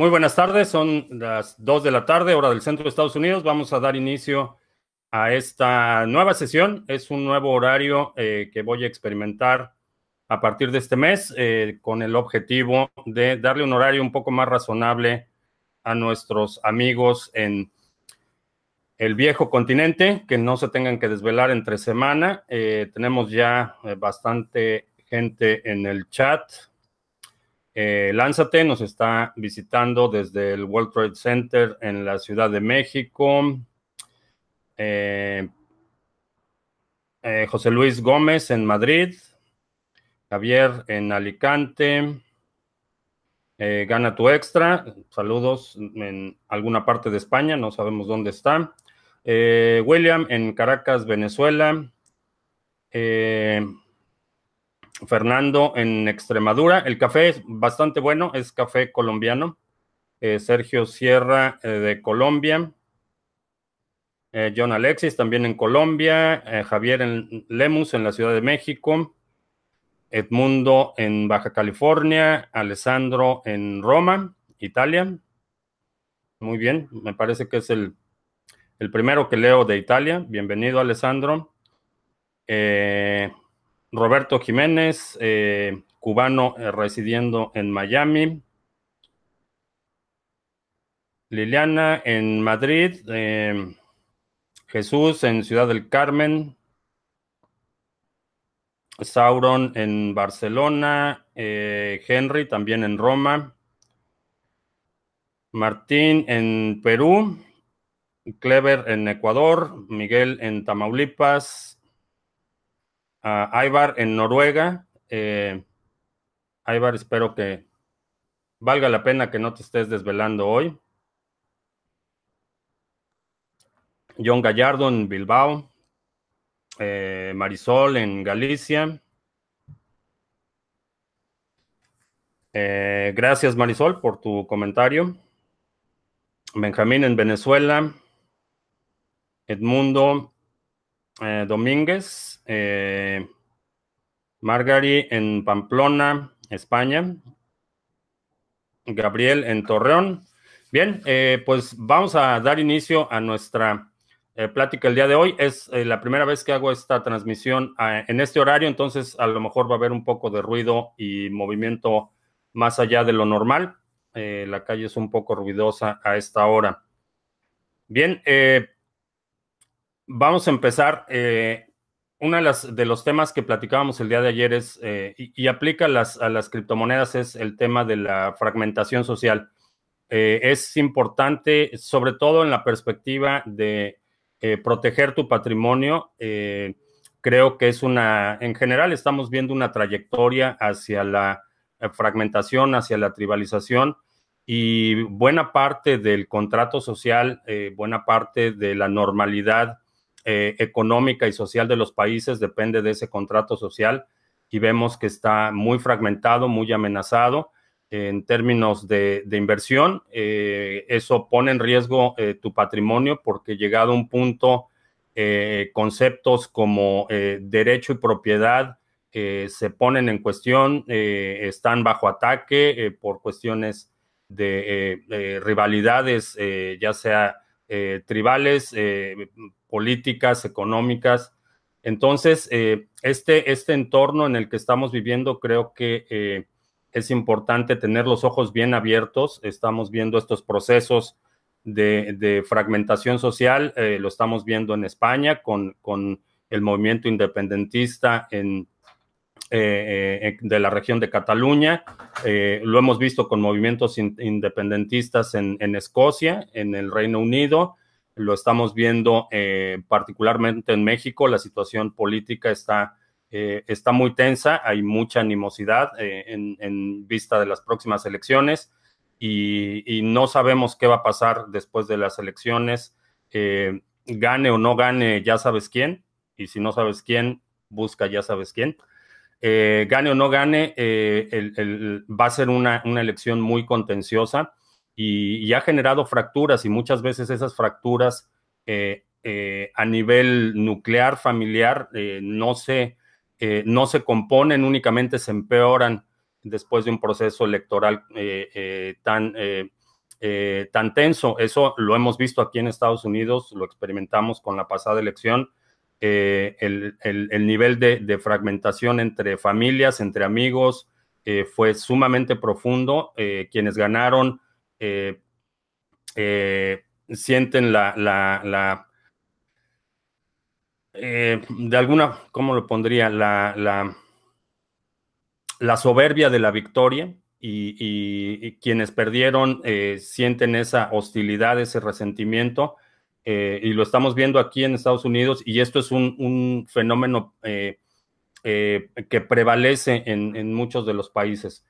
Muy buenas tardes, son las 2 de la tarde, hora del centro de Estados Unidos. Vamos a dar inicio a esta nueva sesión. Es un nuevo horario eh, que voy a experimentar a partir de este mes eh, con el objetivo de darle un horario un poco más razonable a nuestros amigos en el viejo continente, que no se tengan que desvelar entre semana. Eh, tenemos ya bastante gente en el chat. Eh, Lánzate nos está visitando desde el World Trade Center en la Ciudad de México. Eh, eh, José Luis Gómez en Madrid. Javier en Alicante. Gana tu extra. Saludos en alguna parte de España, no sabemos dónde está. William en Caracas, Venezuela. Fernando en Extremadura. El café es bastante bueno, es café colombiano. Eh, Sergio Sierra eh, de Colombia. Eh, John Alexis también en Colombia. Javier en Lemus en la Ciudad de México. Edmundo en Baja California. Alessandro en Roma, Italia. Muy bien, me parece que es el, el primero que leo de Italia. Bienvenido, Alessandro. Eh, Roberto Jiménez, eh, cubano eh, residiendo en Miami. Liliana en Madrid. Eh, Jesús en Ciudad del Carmen. Sauron en Barcelona. Henry también en Roma. Martín en Perú. Clever en Ecuador. Miguel en Tamaulipas. Aibar en Noruega. Eh, Aibar, espero que valga la pena que no te estés desvelando hoy. John Gallardo en Bilbao. Eh, Marisol en Galicia. Eh, gracias Marisol por tu comentario. Benjamín en Venezuela. Edmundo eh, Domínguez, eh, en Pamplona, España, Gabriel en Torreón. Bien, eh, pues vamos a dar inicio a nuestra plática el día de hoy. Es la primera vez que hago esta transmisión en este horario, entonces a lo mejor va a haber un poco de ruido y movimiento más allá de lo normal. la calle es un poco ruidosa a esta hora. Bien, Vamos a empezar. Eh, uno de, de, los temas que platicábamos el día de ayer es, eh, y, aplica las, a las criptomonedas, es el tema de la fragmentación social. Eh, es importante, sobre todo en la perspectiva de proteger tu patrimonio. creo que es una, en general estamos viendo una trayectoria hacia la fragmentación, hacia la tribalización y buena parte del contrato social, buena parte de la normalidad eh, económica y social de los países depende de ese contrato social y vemos que está muy fragmentado, muy amenazado en términos de, inversión. Eh, eso pone en riesgo eh, tu patrimonio porque llegado a un punto, conceptos como derecho y propiedad se ponen en cuestión, están bajo ataque por cuestiones de rivalidades, ya sea tribales, políticas, económicas. Entonces, eh, este, este entorno en el que estamos viviendo creo que eh, es importante tener los ojos bien abiertos. Estamos viendo estos procesos de, fragmentación social, eh, lo estamos viendo en España con, con el movimiento independentista en, de la región de Cataluña. lo hemos visto con movimientos independentistas en, Escocia, en el Reino Unido. Lo estamos viendo eh, particularmente en México, la situación política está, eh, está muy tensa, hay mucha animosidad eh, en, vista de las próximas elecciones. Y, no sabemos qué va a pasar después de las elecciones, gane o no gane, ya sabes quién, y si no sabes quién, busca ya sabes quién. Gane o no gane, va a ser una, elección muy contenciosa y, ha generado fracturas y muchas veces esas fracturas eh, eh, a nivel nuclear, familiar, eh, no, se, no se componen, únicamente se empeoran después de un proceso electoral tan tan tenso. Eso lo hemos visto aquí en Estados Unidos, lo experimentamos con la pasada elección. El, nivel de, fragmentación entre familias, entre amigos, fue sumamente profundo. quienes ganaron sienten la, la eh, de alguna, ¿cómo lo pondría? La, la, soberbia de la victoria y, quienes perdieron eh, sienten esa hostilidad, ese resentimiento. Eh, y lo estamos viendo aquí en Estados Unidos y esto es un, fenómeno que prevalece en, muchos de los países.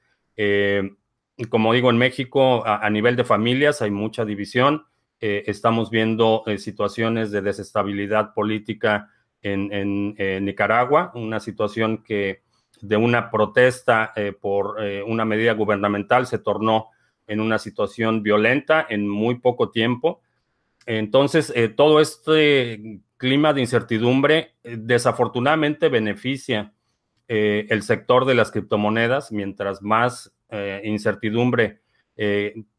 como digo, en México a, a, nivel de familias hay mucha división. estamos viendo situaciones de desestabilidad política en, Nicaragua, una situación que de una protesta eh, por eh, una medida gubernamental se tornó en una situación violenta en muy poco tiempo. Entonces, eh, todo este clima de incertidumbre desafortunadamente beneficia el sector de las criptomonedas, mientras más incertidumbre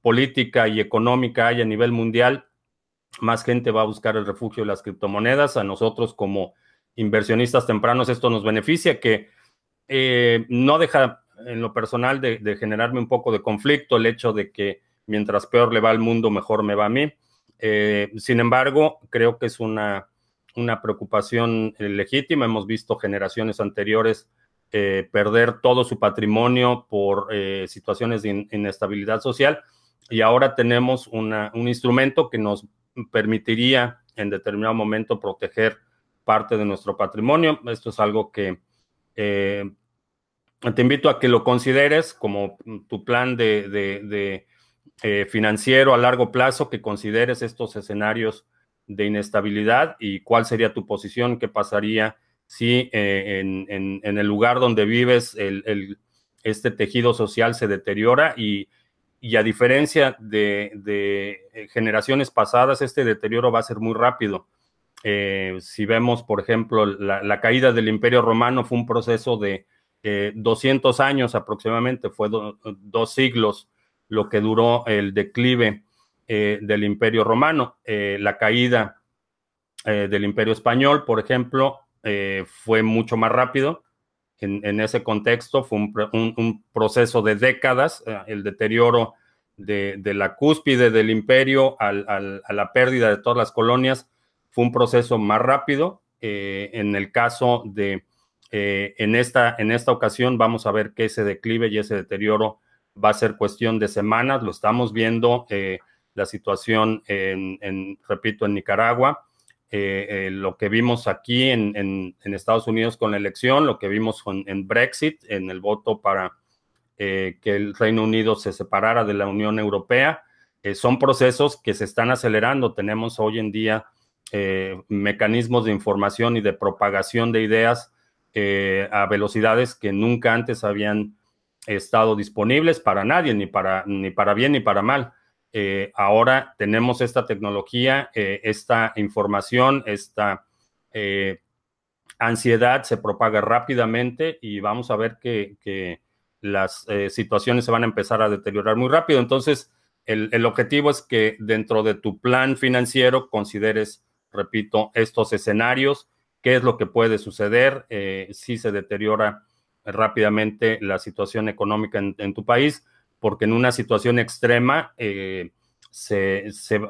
política y económica hay a nivel mundial, más gente va a buscar el refugio de las criptomonedas. A nosotros como inversionistas tempranos esto nos beneficia, que eh, no deja en lo personal de, generarme un poco de conflicto el hecho de que mientras peor le va al mundo, mejor me va a mí. Eh, sin embargo, creo que es una, una preocupación legítima. Hemos visto generaciones anteriores eh, perder todo su patrimonio por situaciones de inestabilidad social y ahora tenemos un instrumento que nos permitiría en determinado momento proteger parte de nuestro patrimonio. Esto es algo que eh, te invito a que lo consideres como tu plan de, eh, financiero a largo plazo, que consideres estos escenarios de inestabilidad y cuál sería tu posición, qué pasaría si eh, en, el lugar donde vives este tejido social se deteriora y y a diferencia de, eh, generaciones pasadas, este deterioro va a ser muy rápido. Si vemos, por ejemplo, la, caída del Imperio Romano fue un proceso de 200 eh, años aproximadamente, fue dos siglos lo que duró el declive del Imperio Romano. la caída del Imperio Español, por ejemplo, fue mucho más rápido en, ese contexto fue un, proceso de décadas, eh, el deterioro de, la cúspide del imperio a la pérdida de todas las colonias fue un proceso más rápido. Eh, en el caso de, eh, en, esta, en esta ocasión vamos a ver que ese declive y ese deterioro va a ser cuestión de semanas, lo estamos viendo, la situación en, repito, en Nicaragua, eh, eh, lo que vimos aquí en, Estados Unidos con la elección, lo que vimos en Brexit, en el voto para eh, que el Reino Unido se separara de la Unión Europea, son procesos que se están acelerando. Tenemos hoy en día mecanismos de información y de propagación de ideas a velocidades que nunca antes habían estado disponibles para nadie, ni para, ni para bien ni para mal. Eh, ahora tenemos esta tecnología, eh, esta información, esta eh, ansiedad se propaga rápidamente y vamos a ver que, las situaciones se van a empezar a deteriorar muy rápido. Entonces, el, objetivo es que dentro de tu plan financiero consideres, repito, estos escenarios, qué es lo que puede suceder si se deteriora rápidamente la situación económica en tu país porque en una situación extrema eh,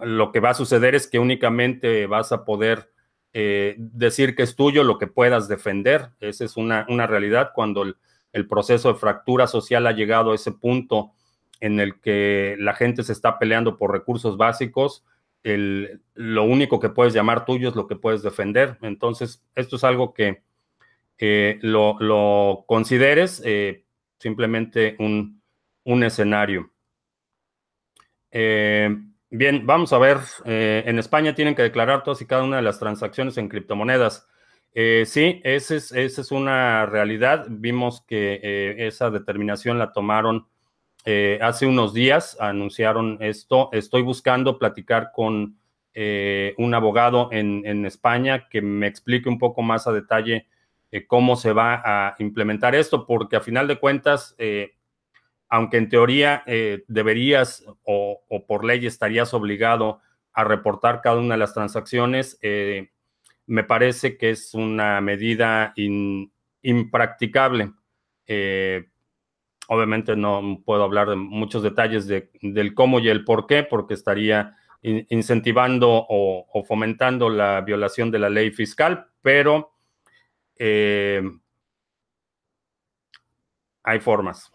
lo que va a suceder es que únicamente vas a poder eh, decir que es tuyo lo que puedas defender. Esa es una, realidad cuando el, proceso de fractura social ha llegado a ese punto en el que la gente se está peleando por recursos básicos. lo único que puedes llamar tuyo es lo que puedes defender. Entonces, esto es algo que lo, lo, consideres eh, simplemente un, un escenario. Eh, bien, vamos a ver. Eh, en España tienen que declarar todas y cada una de las transacciones en criptomonedas. Eh, sí, esa es, es, una realidad. Vimos que esa determinación la tomaron hace unos días, anunciaron esto. Estoy buscando platicar con un abogado en, en, España que me explique un poco más a detalle cómo se va a implementar esto, porque a final de cuentas aunque en teoría eh, deberías o, por ley estarías obligado a reportar cada una de las transacciones, eh, me parece que es una medida impracticable. Eh, obviamente no puedo hablar de muchos detalles del cómo y el por qué, porque estaría incentivando o, fomentando la violación de la ley fiscal, pero hay formas.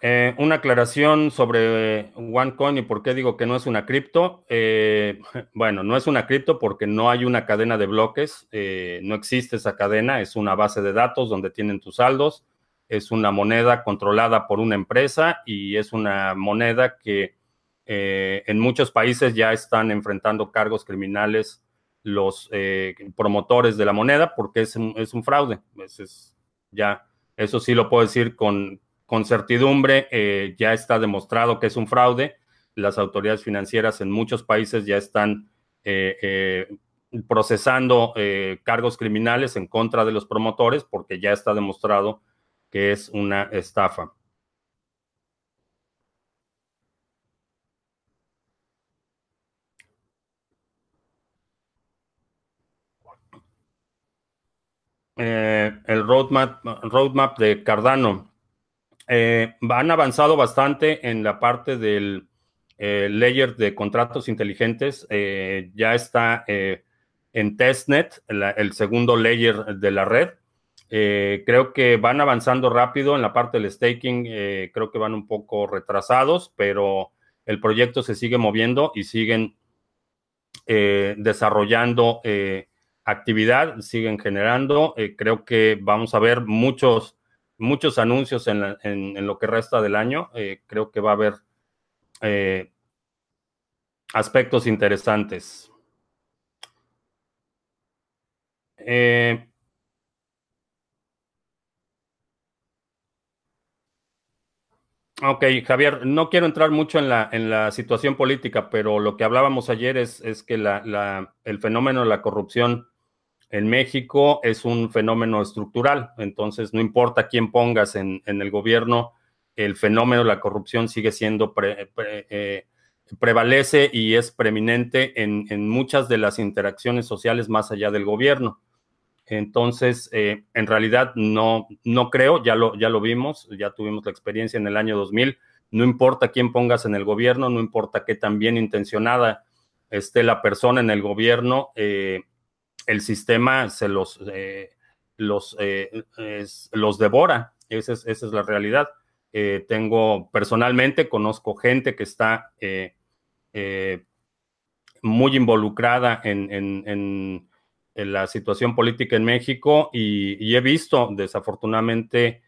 Eh, una aclaración sobre OneCoin y por qué digo que no es una cripto. Eh, bueno, no es una cripto porque no hay una cadena de bloques, eh, no existe esa cadena, es una base de datos donde tienen tus saldos, es una moneda controlada por una empresa y es una moneda que en muchos países ya están enfrentando cargos criminales los promotores de la moneda porque es un, es un fraude. ya, eso sí lo puedo decir con, con certidumbre eh, ya está demostrado que es un fraude. Las autoridades financieras en muchos países ya están eh, eh, procesando cargos criminales en contra de los promotores porque ya está demostrado que es una estafa. El roadmap, roadmap de Cardano. Eh, han avanzado bastante en la parte del eh, layer de contratos inteligentes. Eh, ya está en testnet, el segundo layer de la red. creo que van avanzando rápido en la parte del staking. creo que van un poco retrasados, pero el proyecto se sigue moviendo y siguen desarrollando actividad, siguen generando. creo que vamos a ver muchos muchos anuncios en, lo que resta del año. Eh, creo que va a haber eh, aspectos interesantes. Eh, ok, Javier, no quiero entrar mucho en la, en la situación política, pero lo que hablábamos ayer es, es que la, el fenómeno de la corrupción en México es un fenómeno estructural, entonces no importa quién pongas en, el gobierno, el fenómeno de la corrupción sigue siendo, eh, prevalece y es preeminente en, muchas de las interacciones sociales más allá del gobierno. Entonces, eh, en realidad no, no creo, ya lo, ya lo vimos, ya tuvimos la experiencia en el año 2000, no importa quién pongas en el gobierno, no importa qué tan bien intencionada esté la persona en el gobierno, eh, el sistema se los, eh, los, eh, los devora. Esa es, esa es la realidad. Eh, tengo personalmente, conozco gente que está muy involucrada en, la situación política en México y, he visto desafortunadamente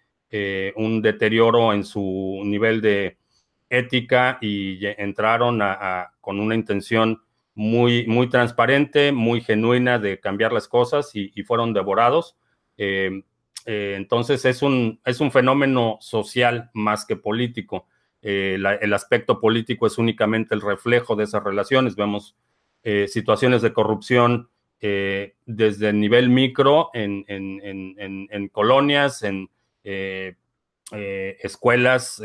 un deterioro en su nivel de ética y entraron con una intención muy, muy transparente, muy genuina de cambiar las cosas y, fueron devorados. Eh, eh, entonces es un, es un fenómeno social más que político. Eh, el aspecto político es únicamente el reflejo de esas relaciones. Vemos situaciones de corrupción desde el nivel micro en, en colonias, en escuelas,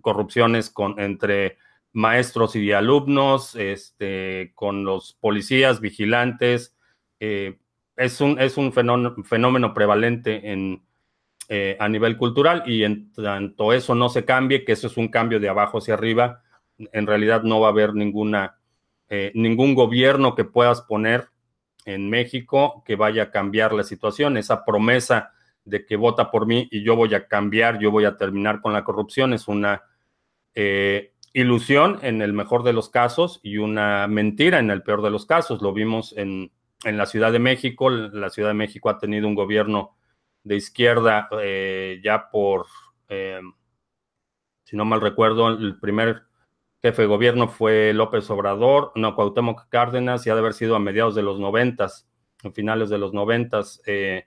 corrupciones con, entre maestros y alumnos, este, con los policías, vigilantes. Eh, es un, es un fenómeno, prevalente en, eh, a nivel cultural y en tanto eso no se cambie, que eso es un cambio de abajo hacia arriba, en realidad no va a haber ninguna, eh, ningún gobierno que puedas poner en México que vaya a cambiar la situación. Esa promesa de que vota por mí y yo voy a cambiar, yo voy a terminar con la corrupción es una ilusión en el mejor de los casos y una mentira en el peor de los casos. Lo vimos en, la Ciudad de México. La Ciudad de México ha tenido un gobierno de izquierda eh, ya por, eh, si no mal recuerdo, el primer jefe de gobierno fue López Obrador, no, Cuauhtémoc Cárdenas, y ha de haber sido a mediados de los noventas, a finales de los noventas. Eh,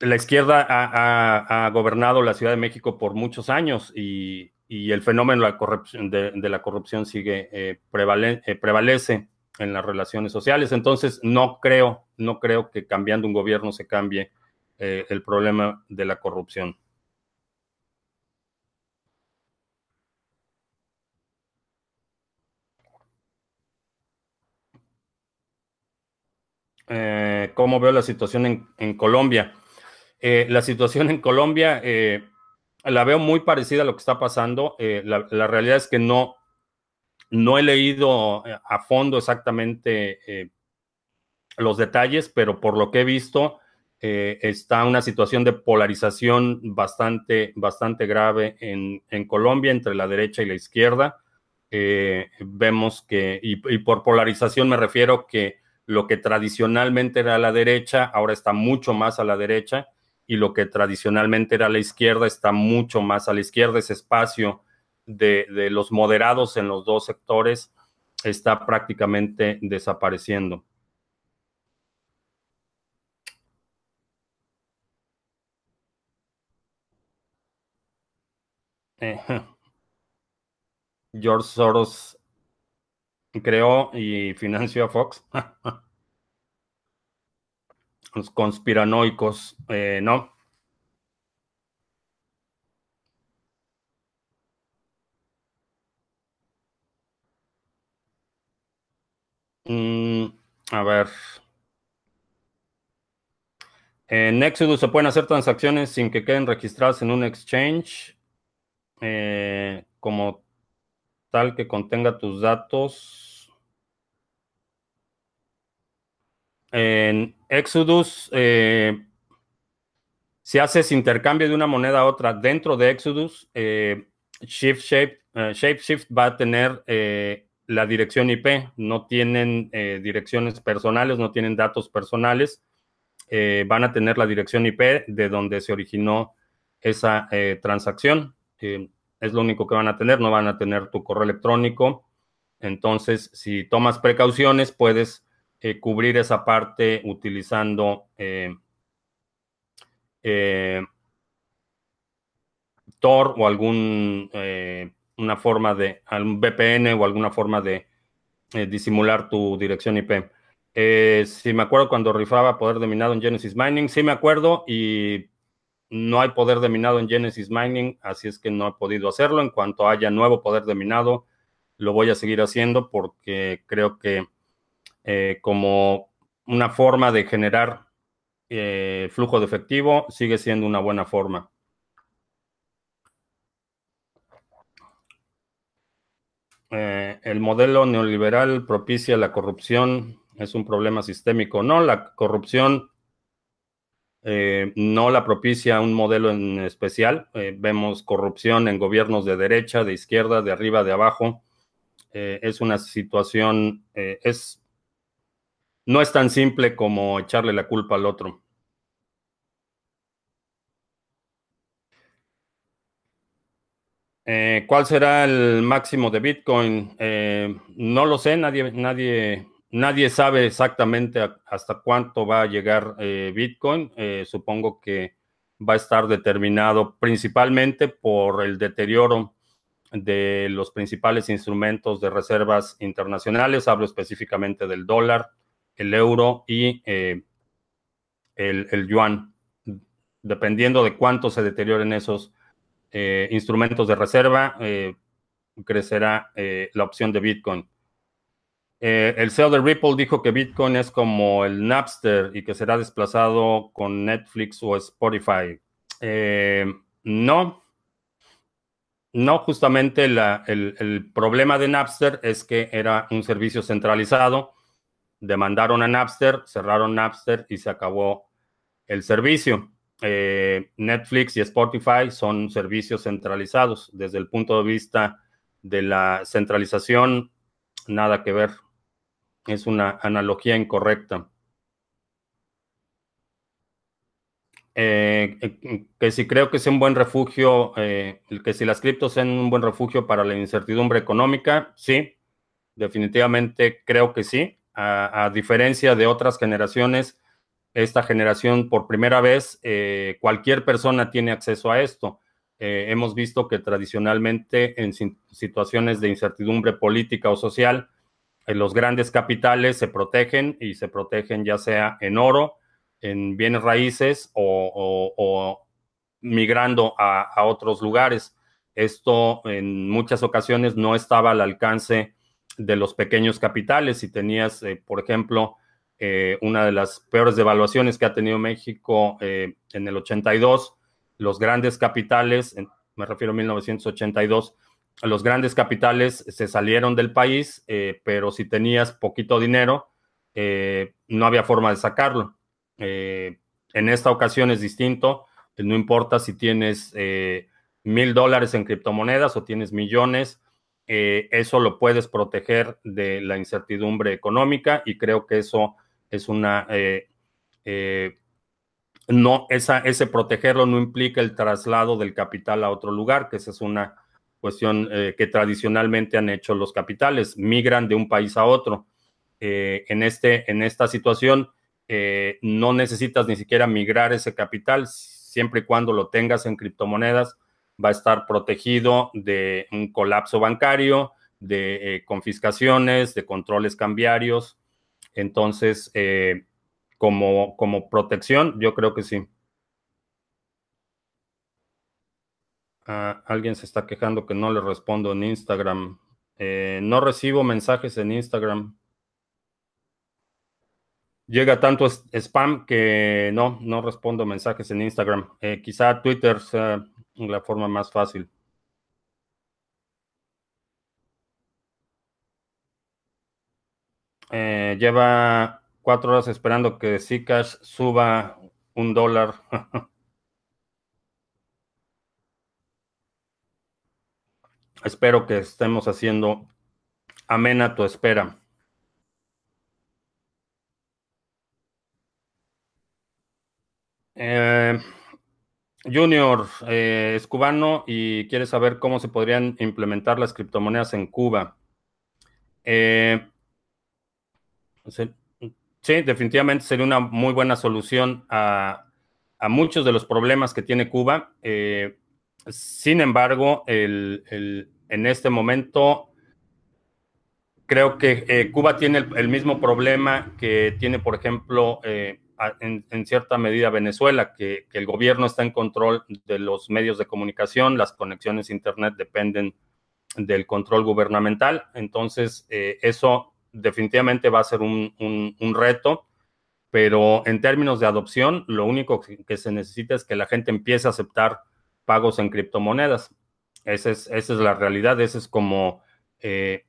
la izquierda ha, gobernado la Ciudad de México por muchos años y, el fenómeno de la corrupción, sigue eh, eh, prevalece en las relaciones sociales. Entonces, no creo, no creo que cambiando un gobierno se cambie el problema de la corrupción. Eh, cómo veo la situación en, Colombia. Eh, la situación en Colombia eh, la veo muy parecida a lo que está pasando. La, realidad es que no, no he leído a fondo exactamente los detalles, pero por lo que he visto, está una situación de polarización bastante, bastante grave en, Colombia entre la derecha y la izquierda. vemos que, y por polarización me refiero que lo que tradicionalmente era la derecha, ahora está mucho más a la derecha, y lo que tradicionalmente era la izquierda está mucho más a la izquierda. Ese espacio de, los moderados en los dos sectores está prácticamente desapareciendo. Eh, George Soros creó y financió a Fox. Los conspiranoicos, eh, no. Mm, a ver. En Exodus se pueden hacer transacciones sin que queden registradas en un exchange, eh, como tal que contenga tus datos. En Exodus, eh, si haces intercambio de una moneda a otra dentro de Exodus, eh, Shift Shape, eh, ShapeShift va a tener la dirección IP. No tienen direcciones personales, no tienen datos personales. van a tener la dirección IP de donde se originó esa transacción. es lo único que van a tener, no van a tener tu correo electrónico. Entonces, si tomas precauciones, puedes eh, cubrir esa parte utilizando eh, eh, Tor o algún una forma de algún VPN o alguna forma de disimular tu dirección IP. si me acuerdo cuando rifaba poder de minado en Genesis Mining, sí me acuerdo y no hay poder de minado en Genesis Mining, así es que no he podido hacerlo. En cuanto haya nuevo poder de minado, lo voy a seguir haciendo porque creo que eh, como una forma de generar eh, flujo de efectivo, sigue siendo una buena forma. Eh, el modelo neoliberal propicia la corrupción, es un problema sistémico. No, la corrupción no la propicia un modelo en especial. vemos corrupción en gobiernos de derecha, de izquierda, de arriba, de abajo. es una situación, es no es tan simple como echarle la culpa al otro. Eh, ¿Cuál será el máximo de Bitcoin? Eh, no lo sé, nadie, nadie, nadie sabe exactamente hasta cuánto va a llegar eh, Bitcoin. supongo que va a estar determinado principalmente por el deterioro de los principales instrumentos de reservas internacionales. Hablo específicamente del dólar, el euro y eh, el, yuan, dependiendo de cuánto se deterioren esos eh, instrumentos de reserva, eh, crecerá la opción de Bitcoin. el CEO de Ripple dijo que Bitcoin es como el Napster y que será desplazado con Netflix o Spotify. no, no, justamente el, problema de Napster es que era un servicio centralizado demandaron a Napster, cerraron Napster y se acabó el servicio. Eh, Netflix y Spotify son servicios centralizados. Desde el punto de vista de la centralización, nada que ver. Es una analogía incorrecta. Eh, eh, que si creo que es un buen refugio, que si las criptos son un buen refugio para la incertidumbre económica, sí, definitivamente creo que sí a, diferencia de otras generaciones, esta generación por primera vez, eh, cualquier persona tiene acceso a esto. Eh, hemos visto que tradicionalmente en situaciones de incertidumbre política o social, eh, los grandes capitales se protegen y se protegen ya sea en oro en bienes raíces o, migrando a, otros lugares. Esto en muchas ocasiones no estaba al alcance de los pequeños capitales. Si tenías, eh, por ejemplo, eh, una de las peores devaluaciones que ha tenido México eh, en el 82, los grandes capitales, me refiero a 1982, los grandes capitales se salieron del país, pero si tenías poquito dinero, no había forma de sacarlo. en esta ocasión es distinto, no importa si tienes mil dólares en criptomonedas o tienes millones, eh, eso lo puedes proteger de la incertidumbre económica y creo que eso es una... Eh, eh, no, esa, ese protegerlo no implica el traslado del capital a otro lugar, que esa es una cuestión que tradicionalmente han hecho los capitales, migran de un país a otro. en, este, en esta situación no necesitas ni siquiera migrar ese capital, siempre y cuando lo tengas en criptomonedas, va a estar protegido de un colapso bancario, de eh, confiscaciones, de controles cambiarios. Entonces, eh, como, como protección, yo creo que sí. Ah, alguien se está quejando que no le respondo en Instagram. Eh, no recibo mensajes en Instagram. Llega tanto spam que no, no respondo mensajes en Instagram. quizá Twitter sea la forma más fácil. Eh, lleva cuatro horas esperando que Zcash suba un dólar. Espero que estemos haciendo amena tu espera. Eh, Junior eh, es cubano y quiere saber cómo se podrían implementar las criptomonedas en Cuba. Eh, sí, definitivamente sería una muy buena solución a, muchos de los problemas que tiene Cuba. Eh, sin embargo, en este momento creo que Cuba tiene el, mismo problema que tiene, por ejemplo, en, cierta medida Venezuela, que, el gobierno está en control de los medios de comunicación, las conexiones a Internet dependen del control gubernamental. Entonces, eh, eso definitivamente va a ser un, reto, pero en términos de adopción, lo único que, se necesita es que la gente empiece a aceptar pagos en criptomonedas. Esa es, esa es la realidad, ese es como, eh,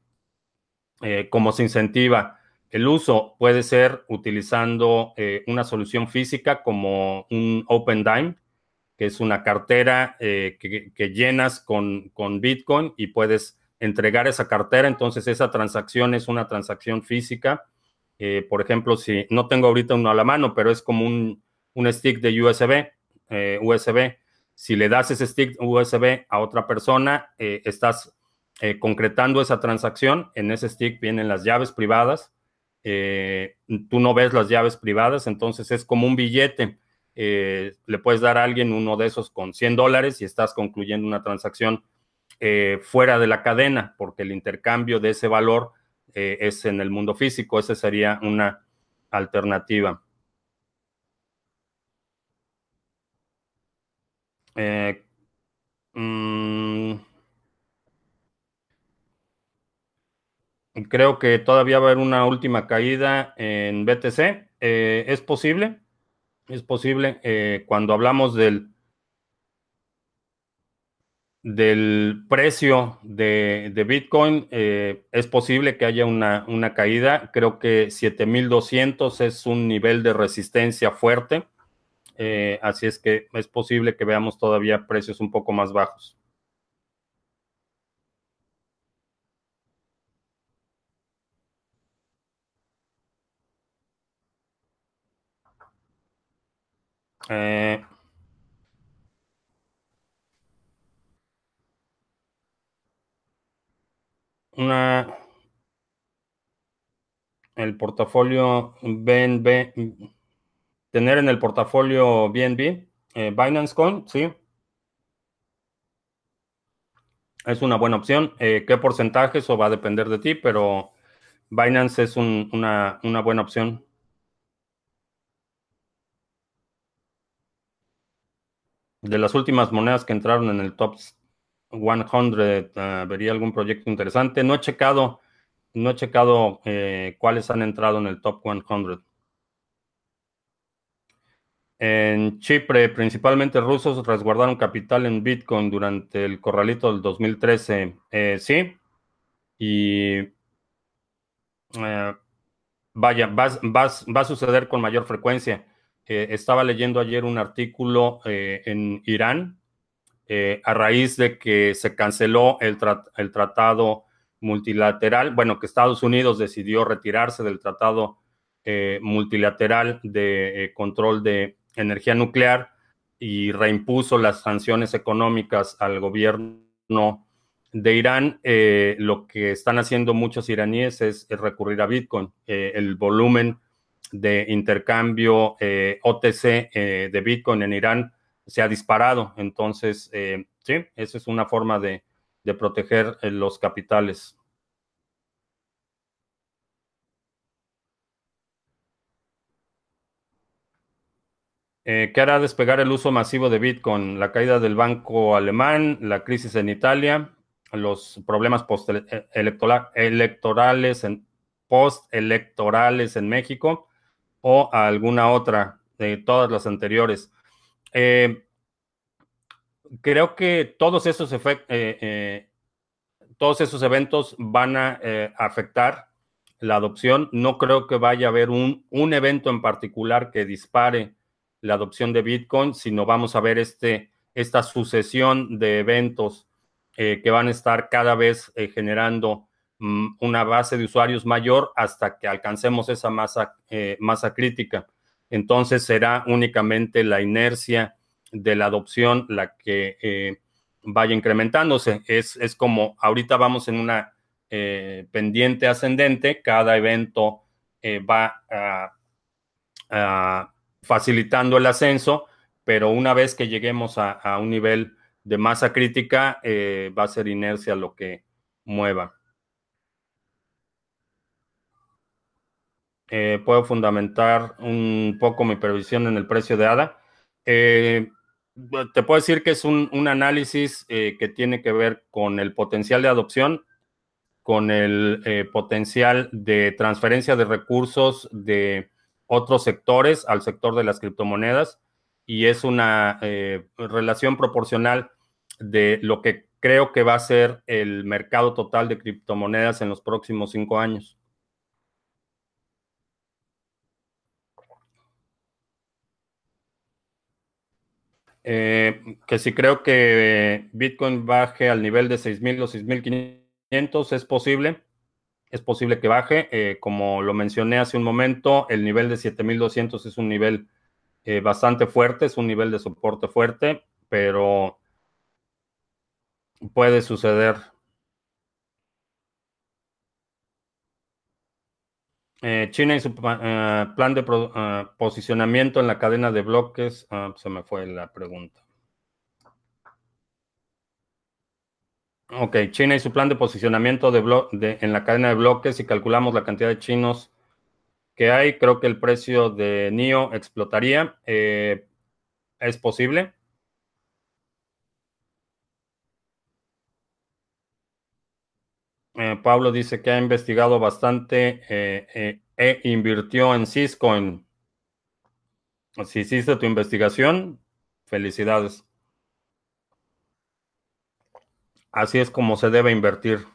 eh, como se incentiva el uso puede ser utilizando eh, una solución física como un OpenDime, que es una cartera eh, que, llenas con, Bitcoin y puedes entregar esa cartera. Entonces esa transacción es una transacción física. Eh, por ejemplo, si no tengo ahorita uno a la mano, pero es como un, un stick de USB, USB. Si le das ese stick USB a otra persona, estás concretando esa transacción. En ese stick vienen las llaves privadas eh, tú no ves las llaves privadas, entonces es como un billete. Eh, le puedes dar a alguien uno de esos con 100 dólares y estás concluyendo una transacción eh, fuera de la cadena, porque el intercambio de ese valor es en el mundo físico. Esa sería una alternativa. Mm, Creo que todavía va a haber una última caída en BTC. Eh, es posible, es posible. Eh, cuando hablamos del, del precio de, Bitcoin, eh, es posible que haya una, una caída. Creo que 7200 es un nivel de resistencia fuerte. así es que es posible que veamos todavía precios un poco más bajos. Eh, una, el portafolio BNB, tener en el portafolio BNB, eh, Binance Coin, sí. Es una buena opción. Eh, ¿Qué porcentaje? Eso va a depender de ti, pero Binance es una, una buena opción. De las últimas monedas que entraron en el top 100, ah, vería algún proyecto interesante. No he checado, no he checado eh, cuáles han entrado en el top 100. En Chipre, principalmente rusos resguardaron capital en Bitcoin durante el corralito del 2013. Eh, sí, y eh, vaya, va, a suceder con mayor frecuencia. Eh, estaba leyendo ayer un artículo en Irán a raíz de que se canceló el, tratado multilateral, bueno, que Estados Unidos decidió retirarse del tratado multilateral de control de energía nuclear y reimpuso las sanciones económicas al gobierno de Irán, eh, lo que están haciendo muchos iraníes es, recurrir a Bitcoin. Eh, el volumen de intercambio eh, OTC de Bitcoin en Irán se ha disparado. Entonces, sí, esa es una forma de proteger los capitales. Eh, ¿Qué hará despegar el uso masivo de Bitcoin? La caída del banco alemán, la crisis en Italia, los problemas post-electorales en, post-electorales en México o alguna otra de todas las anteriores. Eh, creo que todos esos, eh, todos esos eventos van a afectar la adopción. No creo que vaya a haber un, un evento en particular que dispare la adopción de Bitcoin, sino vamos a ver este, esta sucesión de eventos eh, que van a estar cada vez eh, generando una base de usuarios mayor hasta que alcancemos esa masa, eh, masa crítica. Entonces será únicamente la inercia de la adopción la que vaya incrementándose. Es, es, como ahorita vamos en una pendiente ascendente, cada evento va a facilitando el ascenso, pero una vez que lleguemos a, un nivel de masa crítica, eh, va a ser inercia lo que mueva. Eh, puedo fundamentar un poco mi previsión en el precio de ADA. Eh, te puedo decir que es un, análisis que tiene que ver con el potencial de adopción, con el potencial de transferencia de recursos de otros sectores al sector de las criptomonedas y es una eh, relación proporcional de lo que creo que va a ser el mercado total de criptomonedas en los próximos cinco años. Eh, que si creo que Bitcoin baje al nivel de 6.000 o 6.500 es posible es posible que baje. Eh, como lo mencioné hace un momento, el nivel de 7200 es un nivel eh, bastante fuerte, es un nivel de soporte fuerte, pero puede suceder. Eh, China y su plan de posicionamiento en la cadena de bloques. Ah, se me fue la pregunta. Ok, China y su plan de posicionamiento de, en la cadena de bloques, si calculamos la cantidad de chinos que hay, creo que el precio de NIO explotaría. Eh, ¿Es posible? Eh, Pablo dice que ha investigado bastante eh, e invirtió en Cisco. Si hiciste tu investigación, felicidades. Así es como se debe invertir.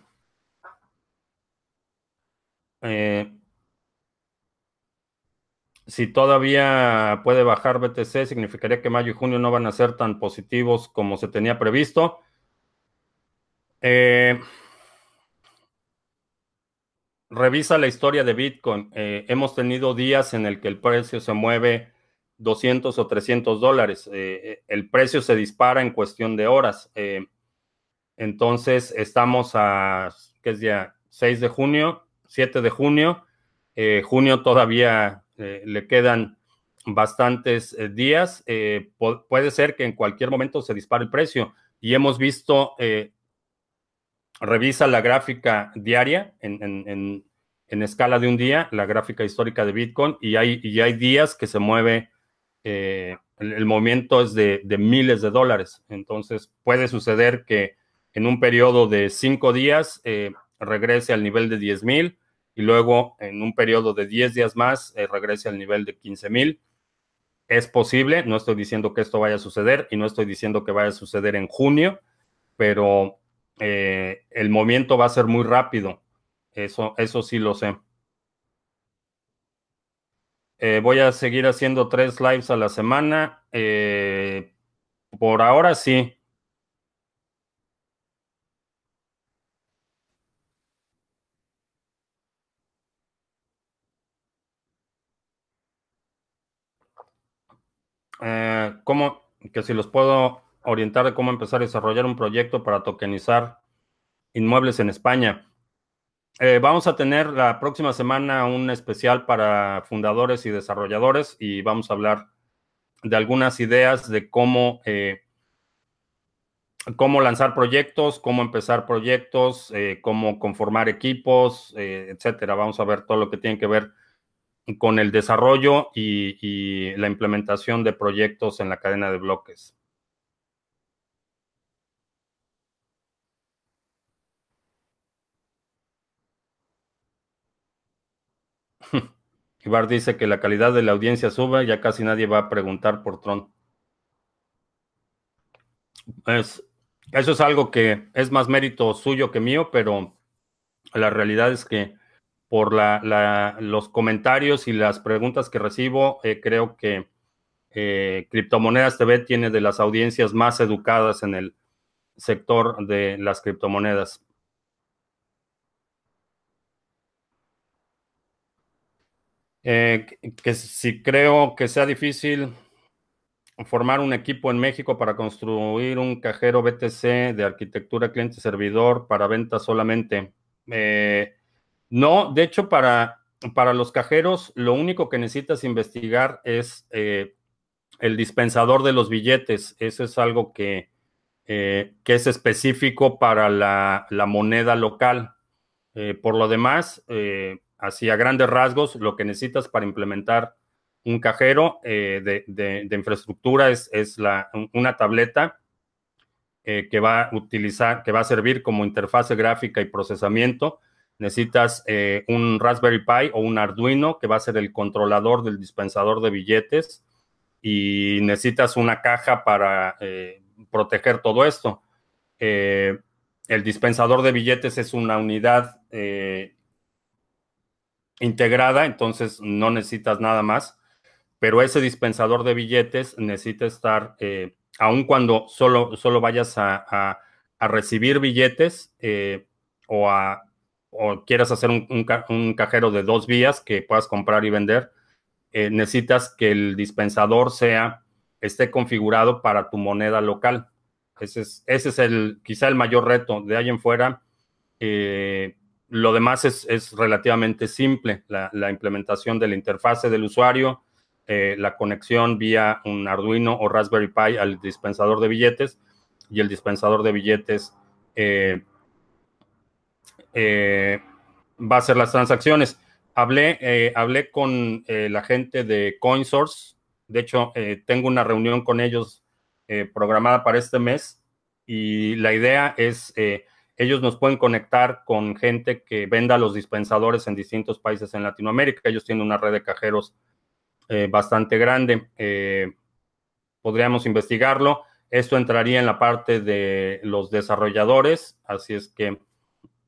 Eh, si todavía puede bajar BTC, significaría que mayo y junio no van a ser tan positivos como se tenía previsto. Eh, revisa la historia de Bitcoin. Eh, hemos tenido días en el que el precio se mueve 200 o 300 dólares. el precio se dispara en cuestión de horas. Entonces, estamos a, ¿qué es ya? 6 de junio, 7 de junio. Eh, junio todavía eh, le quedan bastantes eh, días. puede ser que en cualquier momento se dispare el precio. Y hemos visto, revisa la gráfica diaria en, escala de un día, la gráfica histórica de Bitcoin, y hay, días que se mueve el, el, movimiento es de, miles de dólares. Entonces puede suceder que en un periodo de cinco días regrese al nivel de 10 mil y luego en un periodo de 10 días más eh, regrese al nivel de 15 mil. Es posible, no estoy diciendo que esto vaya a suceder y no estoy diciendo que vaya a suceder en junio, pero eh, el movimiento va a ser muy rápido. Eso, eso sí lo sé. Eh, voy a seguir haciendo tres lives a la semana. por ahora sí. eh, cómo, que si los puedo orientar de cómo empezar a desarrollar un proyecto para tokenizar inmuebles en España. Eh, vamos a tener la próxima semana un especial para fundadores y desarrolladores y vamos a hablar de algunas ideas de cómo, eh, cómo lanzar proyectos, cómo empezar proyectos, eh, cómo conformar equipos, etcétera. Vamos a ver todo lo que tiene que ver con el desarrollo y, la implementación de proyectos en la cadena de bloques. Ibar dice que la calidad de la audiencia sube, ya casi nadie va a preguntar por Tron. eso es algo que es más mérito suyo que mío, pero la realidad es que por los comentarios y las preguntas que recibo, eh, creo que eh, Criptomonedas TV tiene de las audiencias más educadas en el sector de las criptomonedas. Eh, que si creo que sea difícil formar un equipo en México para construir un cajero BTC de arquitectura cliente-servidor para venta solamente. No, de hecho, para, para los cajeros, lo único que necesitas investigar es eh, el dispensador de los billetes. Eso es algo que, eh, que es específico para la, moneda local. Eh, por lo demás, así a grandes rasgos, lo que necesitas para implementar un cajero de, infraestructura es, es una tableta que va a utilizar, que va a servir como interfase gráfica y procesamiento necesitas eh, un Raspberry Pi o un Arduino que va a ser el controlador del dispensador de billetes y necesitas una caja para eh, proteger todo esto. Eh, el dispensador de billetes es una unidad integrada, entonces no necesitas nada más, pero ese dispensador de billetes necesita estar, aun cuando solo, solo vayas a recibir billetes o a o quieras hacer un, cajero de dos vías que puedas comprar y vender, eh, necesitas que el dispensador sea, esté configurado para tu moneda local. Ese es, ese es el, quizá el mayor reto. De ahí en fuera, eh, lo demás es, relativamente simple. La, implementación de la interfase del usuario, eh, la conexión vía un Arduino o Raspberry Pi al dispensador de billetes y el dispensador de billetes eh, va a hacer las transacciones. Hablé, eh, hablé con eh, la gente de CoinSource. De hecho, tengo una reunión con ellos programada para este mes y la idea es, ellos nos pueden conectar con gente que venda los dispensadores en distintos países en Latinoamérica. Ellos tienen una red de cajeros bastante grande. podríamos investigarlo. Esto entraría en la parte de los desarrolladores, así es que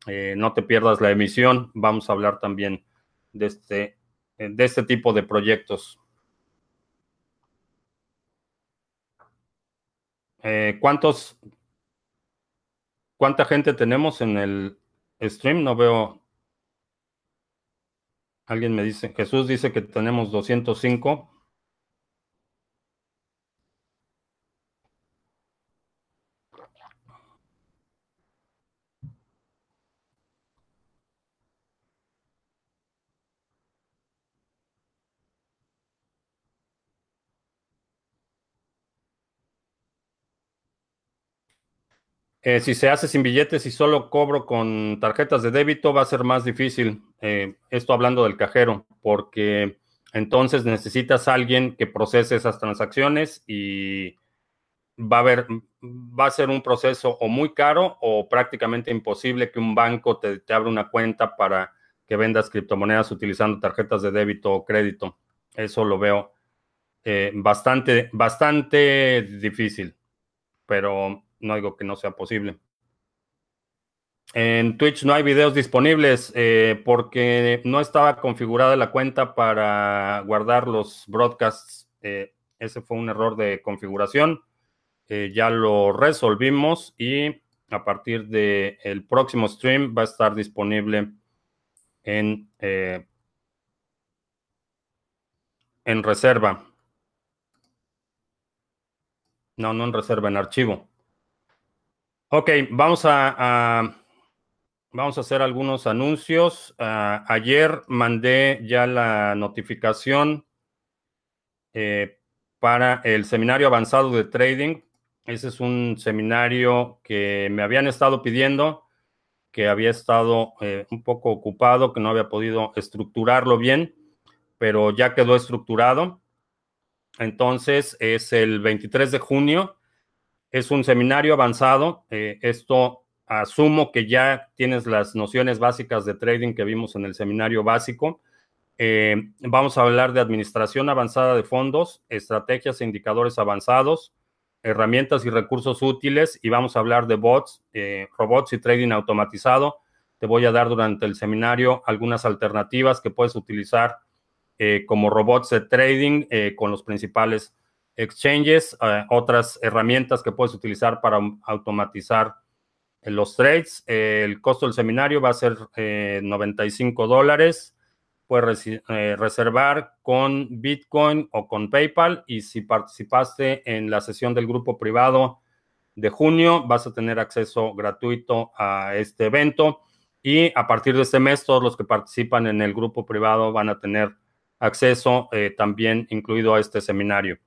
eh, no te pierdas la emisión. Vamos a hablar también de este, de este tipo de proyectos. Eh, ¿Cuántos, cuánta gente tenemos en el stream? No veo. Alguien me dice, Jesús dice que tenemos 205. Eh, si se hace sin billetes y solo cobro con tarjetas de débito, va a ser más difícil. Eh, esto hablando del cajero, porque Entonces necesitas a alguien que procese esas transacciones y va a haber, va a ser un proceso o muy caro o prácticamente imposible que un banco te, abra una cuenta para que vendas criptomonedas utilizando tarjetas de débito o crédito. Eso lo veo eh, bastante, bastante difícil, pero no digo que no sea posible. En Twitch no hay videos disponibles eh, porque no estaba configurada la cuenta para guardar los broadcasts. Eh, ese fue un error de configuración. Eh, ya lo resolvimos y a partir del el próximo stream va a estar disponible en, en reserva. No, no en reserva, en archivo. Ok, vamos a Vamos a hacer algunos anuncios. Ah, ayer mandé ya la notificación eh, para el seminario avanzado de trading. Ese es un seminario que me habían estado pidiendo, que había estado eh, un poco ocupado, que no había podido estructurarlo bien, pero ya quedó estructurado. Entonces es el 23 de junio. Es un seminario avanzado. Eh, esto asumo que ya tienes las nociones básicas de trading que vimos en el seminario básico. Eh, vamos a hablar de administración avanzada de fondos, estrategias e indicadores avanzados, herramientas y recursos útiles y vamos a hablar de bots, eh, robots y trading automatizado. Te voy a dar durante el seminario algunas alternativas que puedes utilizar eh, como robots de trading con los principales exchanges, otras herramientas que puedes utilizar para automatizar los trades. el costo del seminario va a ser 95 eh, dólares. Puedes eh, reservar con Bitcoin o con PayPal. Y si participaste en la sesión del grupo privado de junio, vas a tener acceso gratuito a este evento. Y a partir de este mes, todos los que participan en el grupo privado van a tener acceso eh, también incluido a este seminario.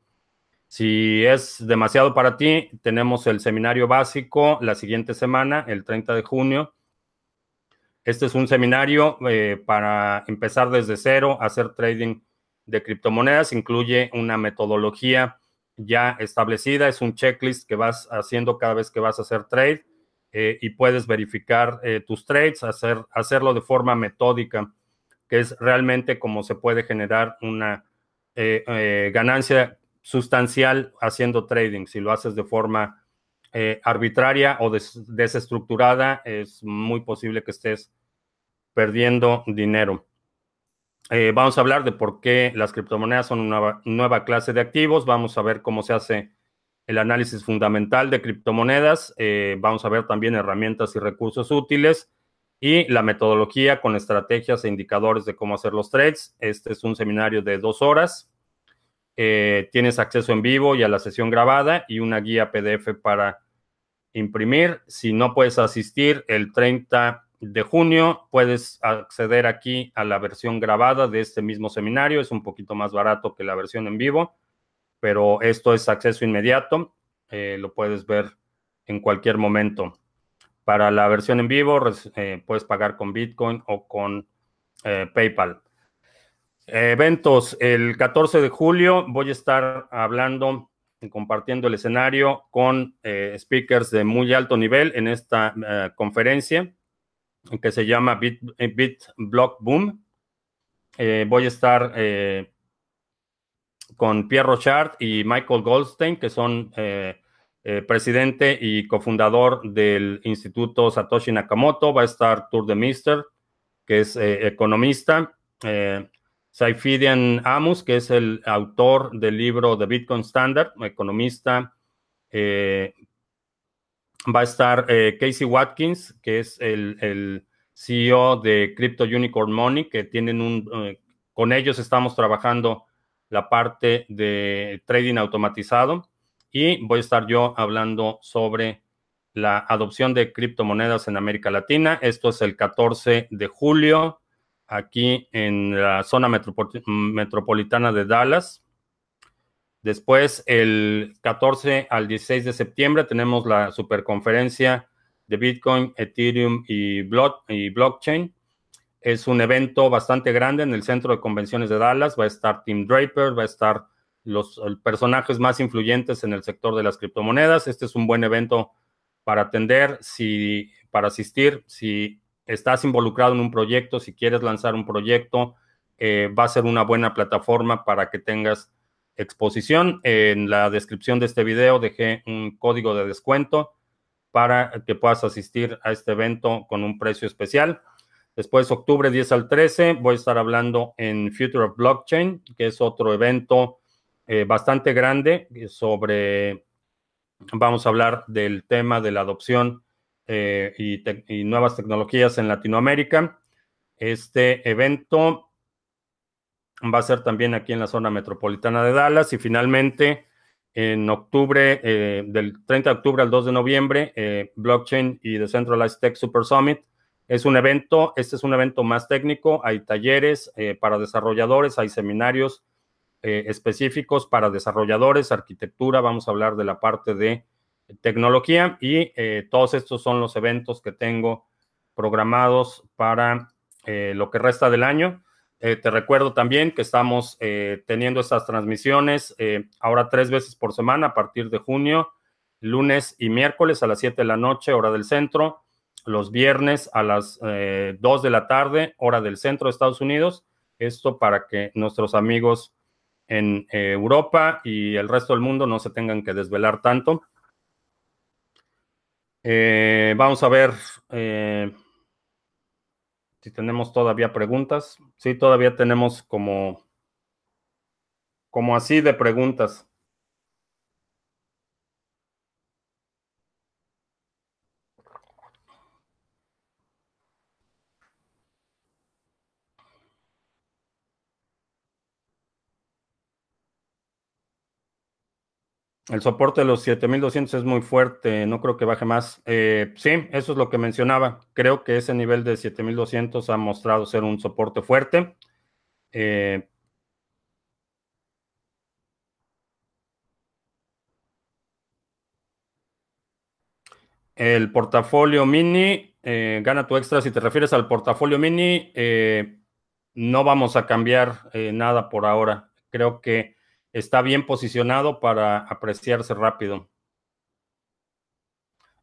Si es demasiado para ti, tenemos el seminario básico la siguiente semana, el 30 de junio. Este es un seminario eh, para empezar desde cero a hacer trading de criptomonedas. Incluye una metodología ya establecida, es un checklist que vas haciendo cada vez que vas a hacer trade eh, y puedes verificar eh, tus trades, hacer, hacerlo de forma metódica, que es realmente como se puede generar una ganancia sustancial haciendo trading. Si lo haces de forma eh, arbitraria o desestructurada, es muy posible que estés perdiendo dinero. Eh, vamos a hablar de por qué las criptomonedas son una nueva clase de activos. Vamos a ver cómo se hace el análisis fundamental de criptomonedas. Eh, vamos a ver también herramientas y recursos útiles y la metodología con estrategias e indicadores de cómo hacer los trades. Este es un seminario de dos horas. Eh, tienes acceso en vivo y a la sesión grabada y una guía PDF para imprimir. Si no puedes asistir el 30 de junio, puedes acceder aquí a la versión grabada de este mismo seminario. Es un poquito más barato que la versión en vivo, pero esto es acceso inmediato. Eh, lo puedes ver en cualquier momento. Para la versión en vivo, eh, puedes pagar con Bitcoin o con PayPal. Eventos, el 14 de julio voy a estar hablando y compartiendo el escenario con eh, speakers de muy alto nivel en esta eh, conferencia que se llama Bit, Block Boom. Eh, voy a estar con Pierre Rochard y Michael Goldstein, que son presidente y cofundador del Instituto Satoshi Nakamoto. Va a estar Tour de Mister, que es economista. Saifidian Amos, que es el autor del libro The Bitcoin Standard, economista. Eh, va a estar eh, Casey Watkins, que es el, CEO de Crypto Unicorn Money, que tienen un, eh, con ellos estamos trabajando la parte de trading automatizado. Y voy a estar yo hablando sobre la adopción de criptomonedas en América Latina. Esto es el 14 de julio aquí en la zona metropolitana de Dallas. Después, el 14 al 16 de septiembre, tenemos la superconferencia de Bitcoin, Ethereum y, blockchain. Es un evento bastante grande en el centro de convenciones de Dallas. Va a estar Tim Draper, va a estar los personajes más influyentes en el sector de las criptomonedas. Este es un buen evento para atender, si, para asistir. Si estás involucrado en un proyecto, si quieres lanzar un proyecto, eh, va a ser una buena plataforma para que tengas exposición. En la descripción de este video dejé un código de descuento para que puedas asistir a este evento con un precio especial. Después, octubre 10 al 13, voy a estar hablando en Future of Blockchain, que es otro evento eh, bastante grande sobre, vamos a hablar del tema de la adopción eh, y, nuevas tecnologías en Latinoamérica. Este evento va a ser también aquí en la zona metropolitana de Dallas y finalmente en octubre, eh, del 30 de octubre al 2 de noviembre, eh, Blockchain y Decentralized Tech Super Summit. Es un evento, este es un evento más técnico, hay talleres para desarrolladores, hay seminarios específicos para desarrolladores, arquitectura, vamos a hablar de la parte de tecnología y todos estos son los eventos que tengo programados para lo que resta del año. Eh, te recuerdo también que estamos eh, teniendo estas transmisiones eh, ahora tres veces por semana a partir de junio, lunes y miércoles a las 7 de la noche, hora del centro, los viernes a las 2 de la tarde, hora del centro de Estados Unidos. Esto para que nuestros amigos en Europa y el resto del mundo no se tengan que desvelar tanto. Vamos a ver si tenemos todavía preguntas. Sí, todavía tenemos como, como así de preguntas. El soporte de los 7200 es muy fuerte, no creo que baje más. Eh, sí, eso es lo que mencionaba. Creo que ese nivel de 7200 ha mostrado ser un soporte fuerte. Eh, el portafolio mini, eh, gana tu extra. Si te refieres al portafolio mini, no vamos a cambiar nada por ahora. Creo que está bien posicionado para apreciarse rápido.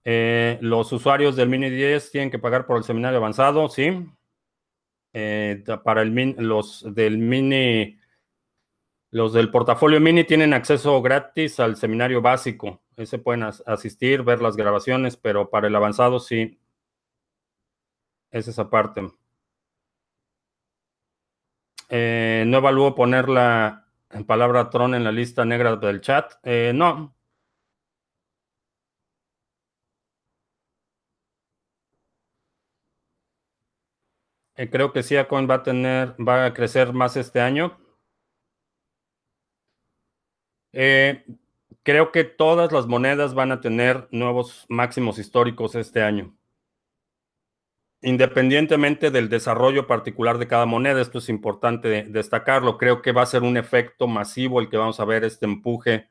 Eh, los usuarios del Mini 10 tienen que pagar por el seminario avanzado, sí. Eh, para el los del Mini, los del portafolio Mini tienen acceso gratis al seminario básico. Ese pueden asistir, ver las grabaciones, pero para el avanzado sí. Es esa parte. Eh, no evalúo ponerla en palabra Tron en la lista negra del chat. Eh, no. Eh, creo que Siacoin va a tener, va a crecer más este año. Eh, creo que todas las monedas van a tener nuevos máximos históricos este año independientemente del desarrollo particular de cada moneda, esto es importante destacarlo, creo que va a ser un efecto masivo el que vamos a ver este empuje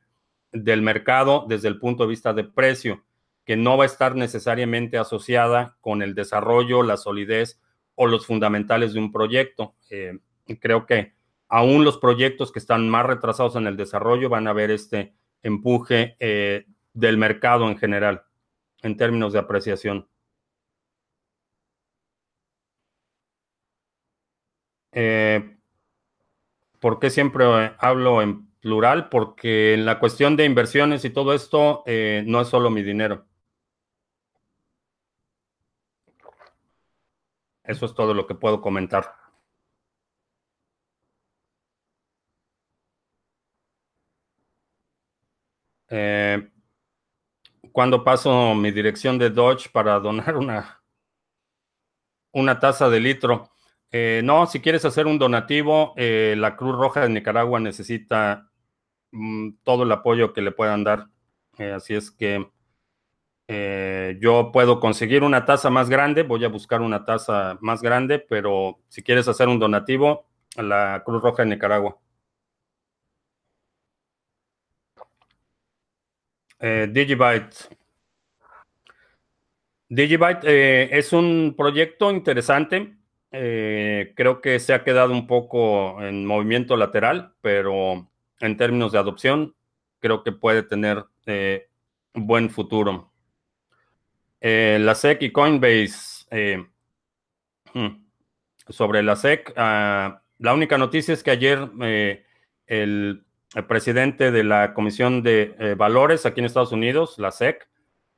del mercado desde el punto de vista de precio, que no va a estar necesariamente asociada con el desarrollo, la solidez o los fundamentales de un proyecto. Eh, creo que aún los proyectos que están más retrasados en el desarrollo van a ver este empuje eh, del mercado en general en términos de apreciación. Eh, ¿Por qué siempre hablo en plural? Porque en la cuestión de inversiones y todo esto eh, no es solo mi dinero. Eso es todo lo que puedo comentar. Eh, cuando paso mi dirección de Dodge para donar una, una taza de litro. Eh, no, si quieres hacer un donativo, eh, la Cruz Roja de Nicaragua necesita mm, todo el apoyo que le puedan dar. Eh, así es que yo puedo conseguir una tasa más grande, voy a buscar una tasa más grande, pero si quieres hacer un donativo, la Cruz Roja de Nicaragua. Digibyte. Digibyte es un proyecto interesante creo que se ha quedado un poco en movimiento lateral, pero en términos de adopción, creo que puede tener un buen futuro. la SEC y Coinbase. Hmm, sobre la SEC, ah, la única noticia es que ayer el presidente de la Comisión de eh, Valores aquí en Estados Unidos, la SEC,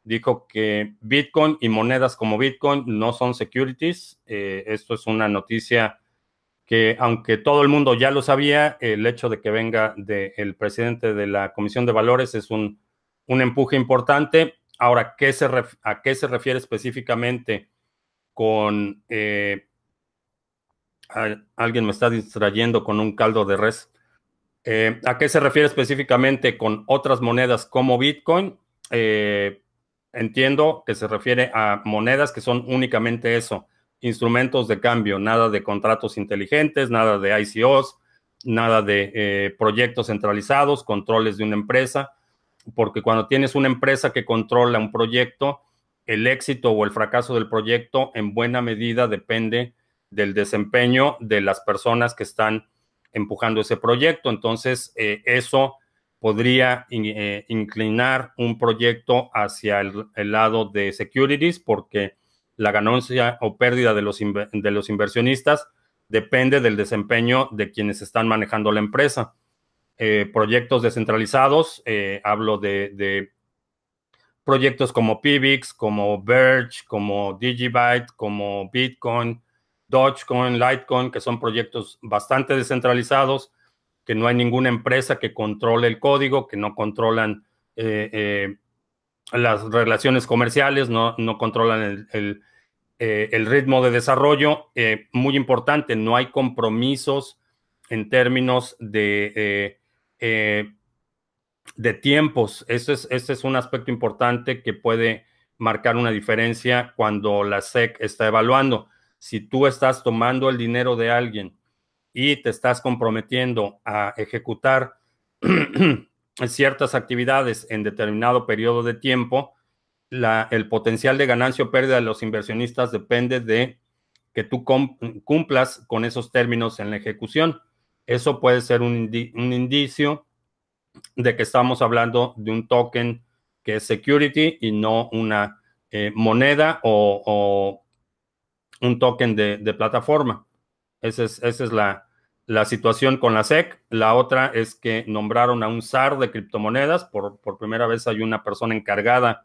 dijo que Bitcoin y monedas como Bitcoin no son securities. Eh, esto es una noticia que, aunque todo el mundo ya lo sabía, el hecho de que venga del presidente de la Comisión de Valores es un, empuje importante. Ahora, ¿qué se ¿a qué se refiere específicamente con... Eh, alguien me está distrayendo con un caldo de res. Eh, ¿A qué se refiere específicamente con otras monedas como Bitcoin? Entiendo que se refiere a monedas que son únicamente eso, instrumentos de cambio, nada de contratos inteligentes, nada de ICOs, nada de eh, proyectos centralizados, controles de una empresa, porque cuando tienes una empresa que controla un proyecto, el éxito o el fracaso del proyecto en buena medida depende del desempeño de las personas que están empujando ese proyecto. Entonces, eh, eso podría eh, inclinar un proyecto hacia el, lado de securities porque la ganancia o pérdida de los, de los inversionistas depende del desempeño de quienes están manejando la empresa. Eh, proyectos descentralizados, hablo de, de, proyectos como Pivix, como Verge, como Digibyte, como Bitcoin, Dogecoin, Litecoin, que son proyectos bastante descentralizados, que no hay ninguna empresa que controle el código, que no controlan eh, eh, las relaciones comerciales, no, controlan el, eh, el, ritmo de desarrollo. muy importante, no hay compromisos en términos de, de tiempos. Ese es, ese es un aspecto importante que puede marcar una diferencia cuando la SEC está evaluando si tú estás tomando el dinero de alguien y te estás comprometiendo a ejecutar ciertas actividades en determinado periodo de tiempo, el potencial de ganancia o pérdida de los inversionistas depende de que tú cumplas con esos términos en la ejecución. Eso puede ser un, indicio de que estamos hablando de un token que es security y no una eh, moneda o un token de, plataforma. Esa es, esa es la, situación con la SEC. La otra es que nombraron a un SAR de criptomonedas. Por, por, primera vez hay una persona encargada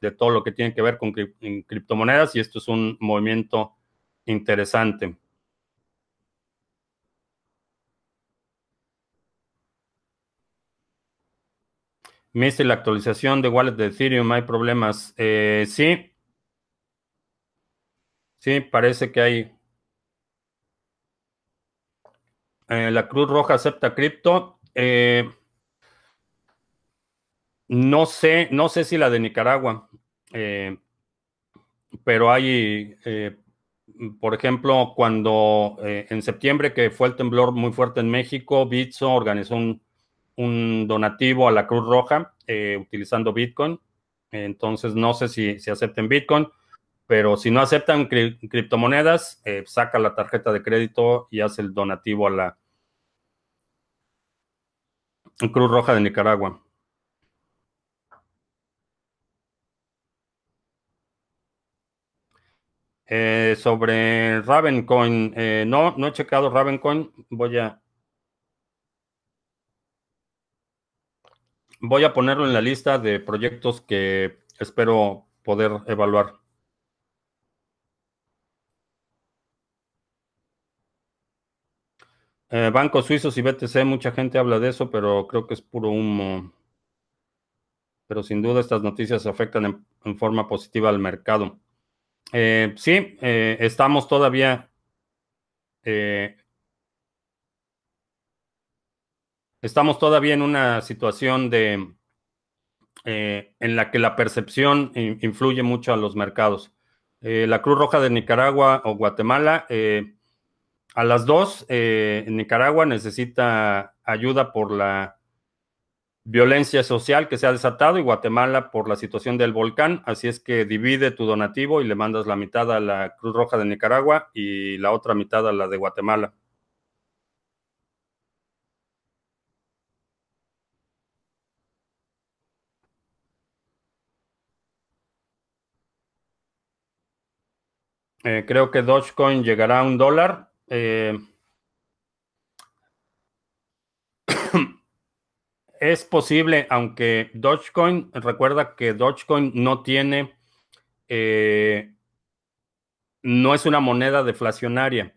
de todo lo que tiene que ver con criptomonedas y esto es un movimiento interesante. Miste la actualización de wallet de Ethereum, hay problemas. Eh, sí, Sí, parece que hay. Eh, la Cruz Roja acepta cripto. Eh, no sé, no sé si la de Nicaragua, eh, pero hay, por ejemplo, cuando en septiembre que fue el temblor muy fuerte en México, Bitso organizó un, donativo a la Cruz Roja utilizando Bitcoin. Entonces, no sé si, si acepten Bitcoin. Pero si no aceptan criptomonedas, eh, saca la tarjeta de crédito y hace el donativo a la Cruz Roja de Nicaragua. Eh, sobre Ravencoin, eh, no, no he checado Ravencoin. Voy a. Voy a ponerlo en la lista de proyectos que espero poder evaluar. Eh, bancos suizos y BTC, mucha gente habla de eso, pero creo que es puro humo. Pero sin duda estas noticias afectan en, forma positiva al mercado. Eh, sí, eh, estamos todavía estamos todavía en una situación de en la que la percepción influye mucho a los mercados. la Cruz Roja de Nicaragua o Guatemala a las dos, eh, Nicaragua necesita ayuda por la violencia social que se ha desatado y Guatemala por la situación del volcán. Así es que divide tu donativo y le mandas la mitad a la Cruz Roja de Nicaragua y la otra mitad a la de Guatemala. Eh, creo que Dogecoin llegará a un dólar. Eh, es posible, aunque Dogecoin, recuerda que Dogecoin no tiene, eh, no es una moneda deflacionaria.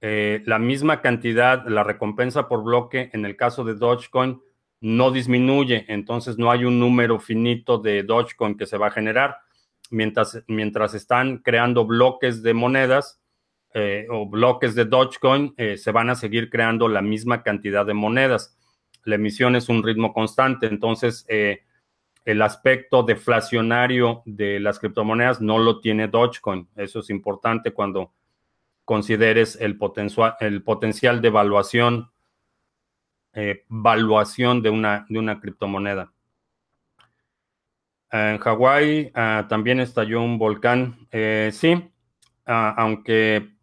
la misma cantidad, la recompensa por bloque en el caso de Dogecoin no disminuye, entonces no hay un número finito de Dogecoin que se va a generar mientras, mientras están creando bloques de monedas eh, o bloques de Dogecoin, eh, se van a seguir creando la misma cantidad de monedas. La emisión es un ritmo constante, entonces eh, el aspecto deflacionario de las criptomonedas no lo tiene Dogecoin. Eso es importante cuando consideres el, potencial, de evaluación, valuación de una, de una criptomoneda. En Hawái ah, también estalló un volcán. Sí, ah, aunque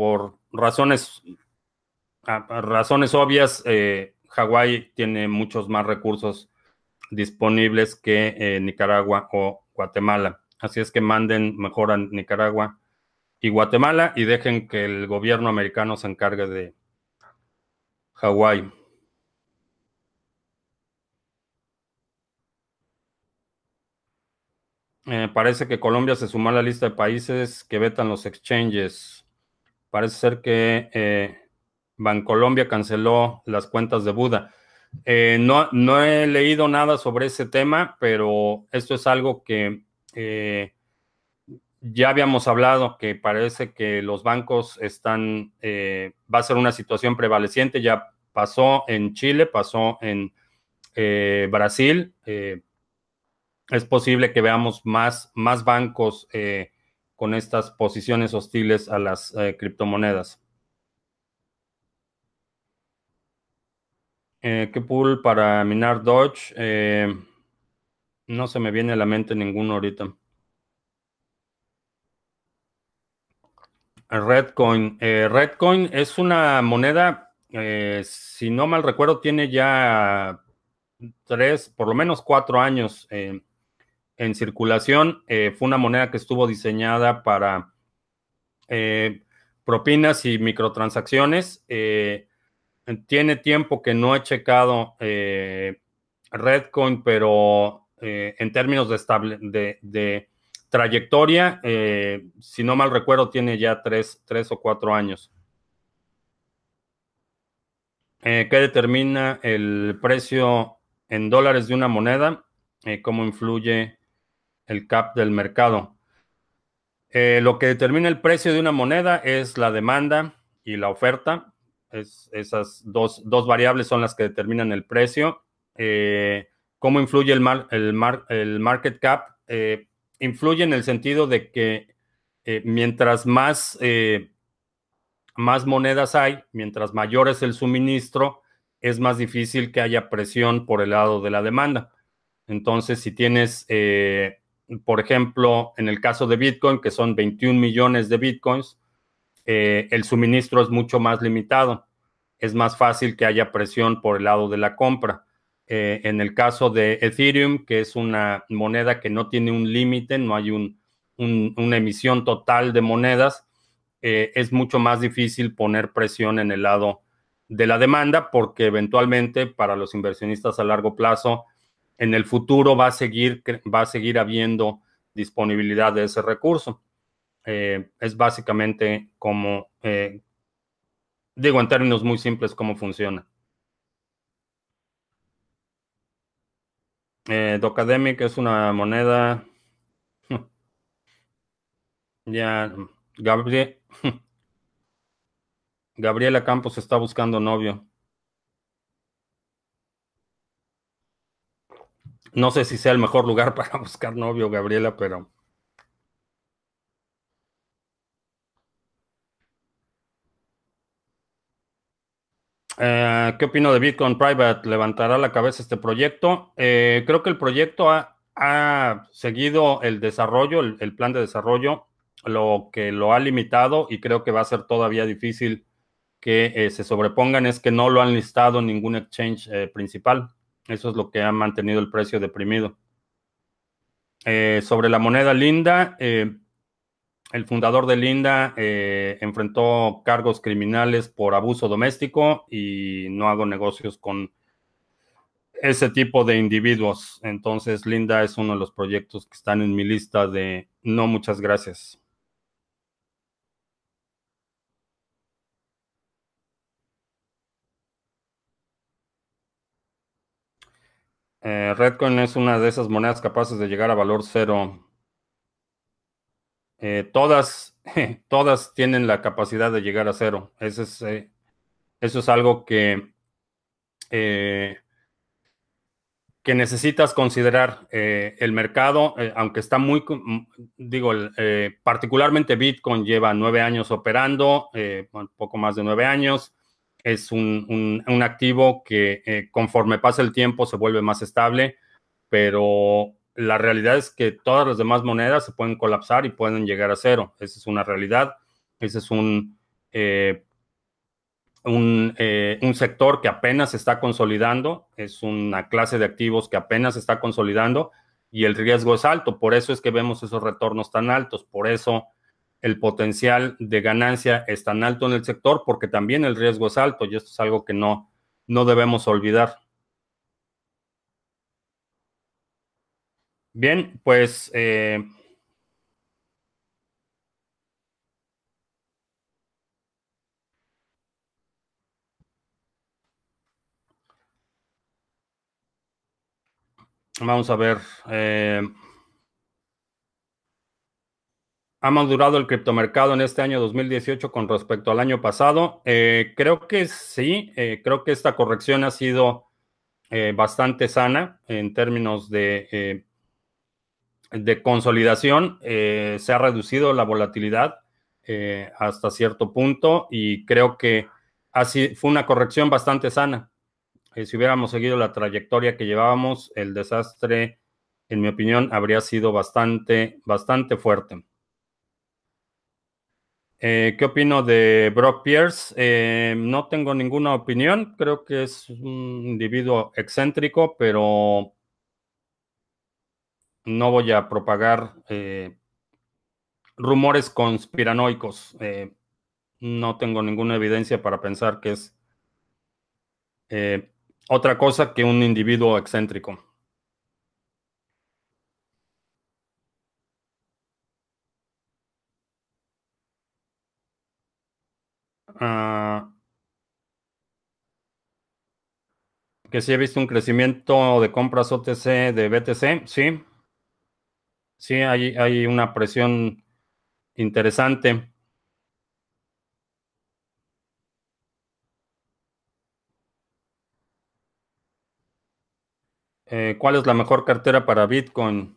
por razones, razones obvias, eh, Hawái tiene muchos más recursos disponibles que eh, Nicaragua o Guatemala. Así es que manden mejor a Nicaragua y Guatemala y dejen que el gobierno americano se encargue de Hawái. Eh, parece que Colombia se sumó a la lista de países que vetan los exchanges. Parece ser que eh, Bancolombia canceló las cuentas de Buda. Eh, no, no, he leído nada sobre ese tema, pero esto es algo que ya habíamos hablado, que parece que los bancos están, va a ser una situación prevaleciente. Ya pasó en Chile, pasó en Brasil es posible que veamos más, más bancos eh, con estas posiciones hostiles a las eh, criptomonedas. Eh, ¿Qué pool para minar Dodge? no se me viene a la mente ninguno ahorita. Redcoin. Redcoin es una moneda, si no mal recuerdo, tiene ya tres, por lo menos cuatro años en circulación. Eh, fue una moneda que estuvo diseñada para eh, propinas y microtransacciones. Eh, tiene tiempo que no he checado Redcoin, pero en términos de, de, trayectoria, si no mal recuerdo, tiene ya tres, tres o cuatro años. ¿Qué determina el precio en dólares de una moneda? ¿Cómo influye el cap del mercado. Eh, lo que determina el precio de una moneda es la demanda y la oferta. Es, esas dos, variables son las que determinan el precio. Eh, ¿Cómo influye el, el, el market cap? Eh, influye en el sentido de que mientras más, más monedas hay, mientras mayor es el suministro, es más difícil que haya presión por el lado de la demanda. Entonces, si tienes por ejemplo, en el caso de Bitcoin, que son 21 millones de Bitcoins, eh, el suministro es mucho más limitado. Es más fácil que haya presión por el lado de la compra. Eh, en el caso de Ethereum, que es una moneda que no tiene un límite, no hay una emisión total de monedas, eh, es mucho más difícil poner presión en el lado de la demanda porque eventualmente para los inversionistas a largo plazo en el futuro va a seguir, va a seguir habiendo disponibilidad de ese recurso. Eh, es básicamente como, eh, digo en términos muy simples, cómo funciona. Eh, Docademic es una moneda. ya, Gabriel, Gabriela Campos está buscando novio. No sé si sea el mejor lugar para buscar novio, Gabriela, pero... Eh, ¿Qué opino de Bitcoin Private? ¿Levantará la cabeza este proyecto? Eh, creo que el proyecto ha, seguido el desarrollo, el, plan de desarrollo, lo que lo ha limitado y creo que va a ser todavía difícil que eh, se sobrepongan es que no lo han listado en ningún exchange principal. Eso es lo que ha mantenido el precio deprimido. sobre la moneda linda, el fundador de Linda eh, enfrentó cargos criminales por abuso doméstico y no hago negocios con ese tipo de individuos. Entonces, Linda es uno de los proyectos que están en mi lista de no muchas gracias. Eh, Redcoin es una de esas monedas capaces de llegar a valor cero. Eh, todas, todas tienen la capacidad de llegar a cero. Eso es, eh, eso es algo que, que necesitas considerar. el mercado, aunque está muy, digo, particularmente Bitcoin lleva nueve años operando, poco más de nueve años. Es un, un activo que conforme pasa el tiempo se vuelve más estable, pero la realidad es que todas las demás monedas se pueden colapsar y pueden llegar a cero. Esa es una realidad. Ese es un, eh, eh, un, sector que apenas está consolidando. Es una clase de activos que apenas está consolidando y el riesgo es alto. Por eso es que vemos esos retornos tan altos. Por eso el potencial de ganancia es tan alto en el sector porque también el riesgo es alto y esto es algo que no, no debemos olvidar. Bien, pues eh, vamos a ver. Eh, ¿Ha madurado el criptomercado en este año 2018 con respecto al año pasado? Eh, creo que sí, creo que esta corrección ha sido bastante sana en términos de de consolidación, eh, se ha reducido la volatilidad eh, hasta cierto punto y creo que así fue una corrección bastante sana. Eh, si hubiéramos seguido la trayectoria que llevábamos, el desastre, en mi opinión, habría sido bastante, bastante fuerte. ¿Qué opino de Brock Pierce? no tengo ninguna opinión. Creo que es un individuo excéntrico, pero no voy a propagar eh, rumores conspiranoicos. Eh, no tengo ninguna evidencia para pensar que es eh, otra cosa que un individuo excéntrico. Ah, que sí he visto un crecimiento de compras OTC de BTC, sí. Sí, hay, hay una presión interesante. Eh, ¿Cuál es la mejor cartera para Bitcoin?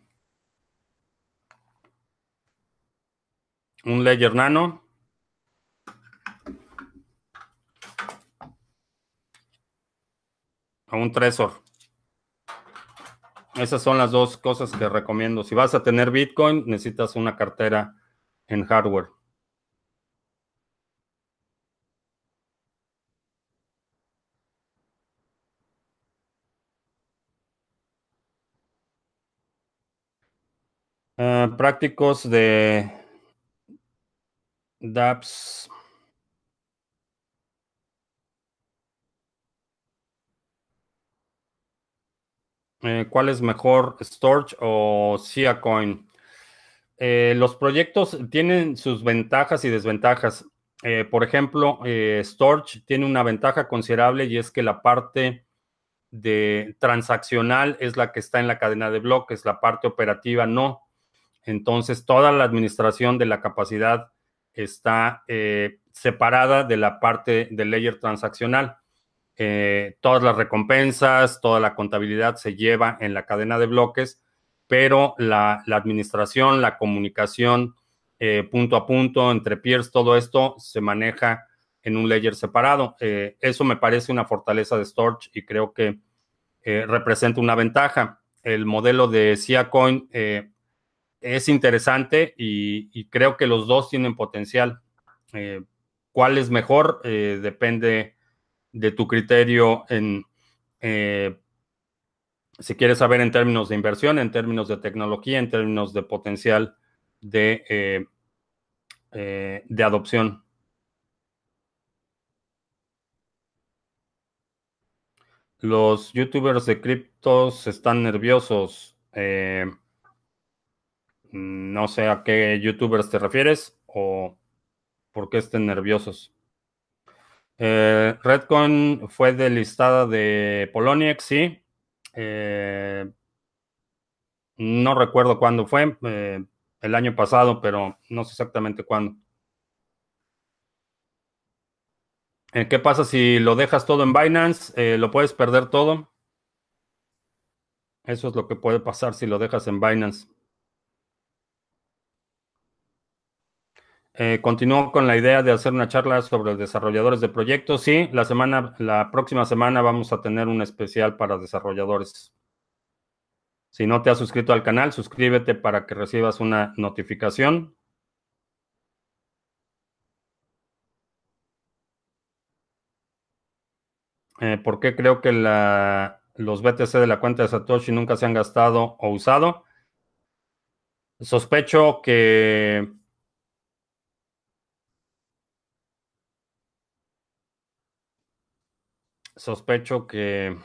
Un Ledger Nano. O un Trezor. Esas son las dos cosas que recomiendo. Si vas a tener Bitcoin, necesitas una cartera en hardware. Eh, prácticos de dApps. Eh, ¿Cuál es mejor, Storage o Siacoin? Eh, los proyectos tienen sus ventajas y desventajas. Eh, por ejemplo, Storage tiene una ventaja considerable y es que la parte de transaccional es la que está en la cadena de bloques, la parte operativa no. Entonces, toda la administración de la capacidad está separada de la parte del layer transaccional. Eh, todas las recompensas, toda la contabilidad se lleva en la cadena de bloques, pero la, administración, la comunicación eh, punto a punto entre peers, todo esto se maneja en un ledger separado. eso me parece una fortaleza de Storage y creo que representa una ventaja. El modelo de Siacoin es interesante y, creo que los dos tienen potencial. ¿Cuál es mejor? depende de tu criterio en si quieres saber en términos de inversión, en términos de tecnología, en términos de potencial de, eh, eh, de adopción. Los youtubers de criptos están nerviosos. Eh, no sé a qué youtubers te refieres o por qué estén nerviosos. Redcon fue delistada de Poloniex, sí. Eh, no recuerdo cuándo fue, eh, el año pasado, pero no sé exactamente cuándo. Eh, ¿Qué pasa si lo dejas todo en Binance? ¿Lo puedes perder todo? Eso es lo que puede pasar si lo dejas en Binance. Continúo con la idea de hacer una charla sobre desarrolladores de proyectos. Sí, la semana, la próxima semana vamos a tener un especial para desarrolladores. Si no te has suscrito al canal, suscríbete para que recibas una notificación. Eh, ¿Por qué creo que los BTC de la cuenta de Satoshi nunca se han gastado o usado? Sospecho que sospecho que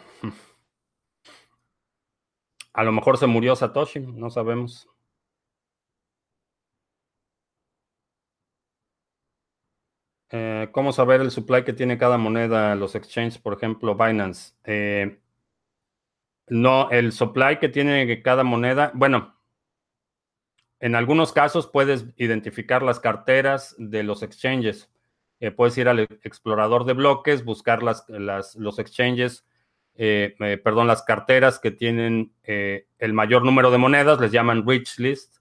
a lo mejor se murió Satoshi, no sabemos. Eh, ¿Cómo saber el supply que tiene cada moneda, los exchanges, por ejemplo, Binance? Eh, no, el supply que tiene cada moneda, bueno, en algunos casos puedes identificar las carteras de los exchanges. Eh, puedes ir al explorador de bloques, buscar las, los exchanges, eh, eh, perdón, las carteras que tienen el mayor número de monedas, les llaman rich list,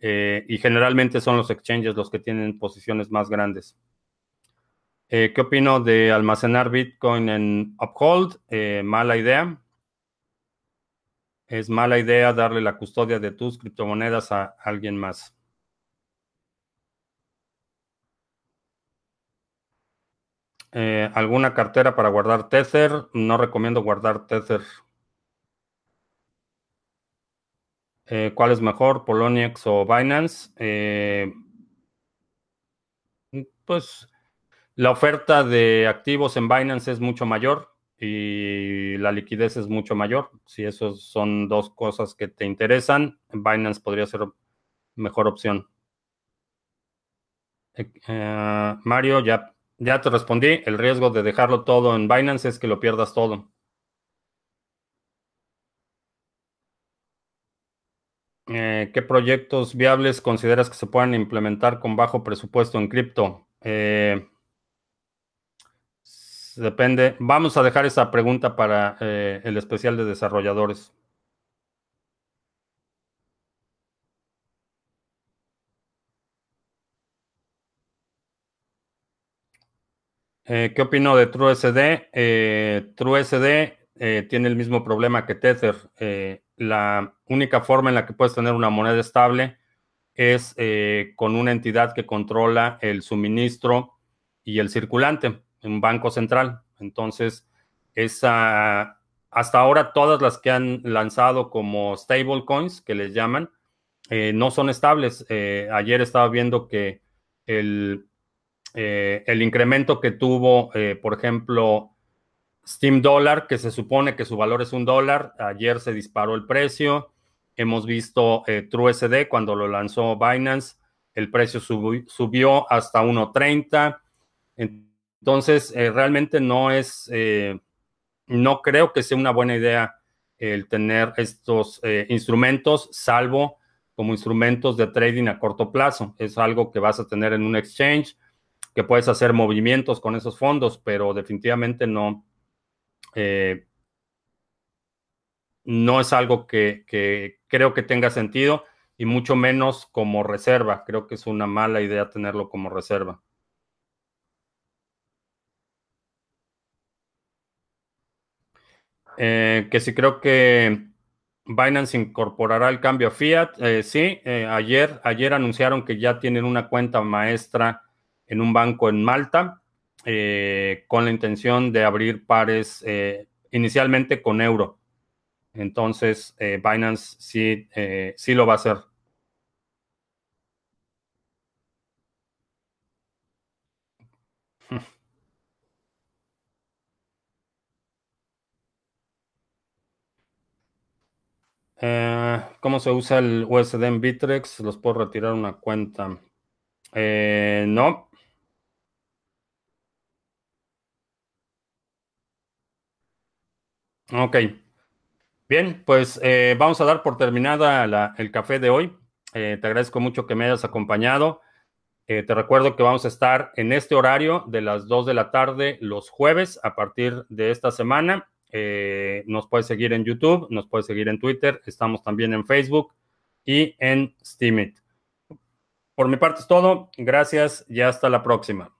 y generalmente son los exchanges los que tienen posiciones más grandes. ¿Qué opino de almacenar Bitcoin en Uphold? mala idea. Es mala idea darle la custodia de tus criptomonedas a alguien más. Eh, ¿Alguna cartera para guardar Tether? No recomiendo guardar Tether. Eh, ¿Cuál es mejor, Poloniex o Binance? Eh, pues la oferta de activos en Binance es mucho mayor y la liquidez es mucho mayor. Si esos son dos cosas que te interesan, Binance podría ser mejor opción. Mario, ya ya te respondí, el riesgo de dejarlo todo en Binance es que lo pierdas todo. Eh, ¿Qué proyectos viables consideras que se puedan implementar con bajo presupuesto en cripto? Eh, depende. Vamos a dejar esa pregunta para eh, el especial de desarrolladores. Eh, ¿Qué opino de TrueSD? Eh, TrueSD eh, tiene el mismo problema que Tether. la única forma en la que puedes tener una moneda estable es con una entidad que controla el suministro y el circulante, un banco central. Entonces, esa, hasta ahora todas las que han lanzado como stablecoins, que les llaman, no son estables. ayer estaba viendo que el eh, el incremento que tuvo, eh, por ejemplo, Steam Dollar, que se supone que su valor es un dólar, ayer se disparó el precio. Hemos visto eh, TrueSD cuando lo lanzó Binance, el precio subió hasta 1.30. Entonces, realmente no es, no creo que sea una buena idea el tener estos instrumentos, salvo como instrumentos de trading a corto plazo. Es algo que vas a tener en un exchange que puedes hacer movimientos con esos fondos, pero definitivamente no, eh, no es algo que, creo que tenga sentido y mucho menos como reserva. Creo que es una mala idea tenerlo como reserva. Eh, que si creo que Binance incorporará el cambio a Fiat, eh, sí, ayer, ayer anunciaron que ya tienen una cuenta maestra en un banco en Malta con la intención de abrir pares inicialmente con euro. Entonces, Binance sí, sí lo va a hacer. Eh, ¿Cómo se usa el USD en Bitrex? ¿Los puedo retirar una cuenta? Eh, no. Ok. Bien, pues eh, vamos a dar por terminada el café de hoy. te agradezco mucho que me hayas acompañado. te recuerdo que vamos a estar en este horario de las 2 de la tarde los jueves a partir de esta semana. Eh, nos puede seguir en YouTube, nos puede seguir en Twitter, estamos también en Facebook y en Steamit. Por mi parte es todo. Gracias y hasta la próxima.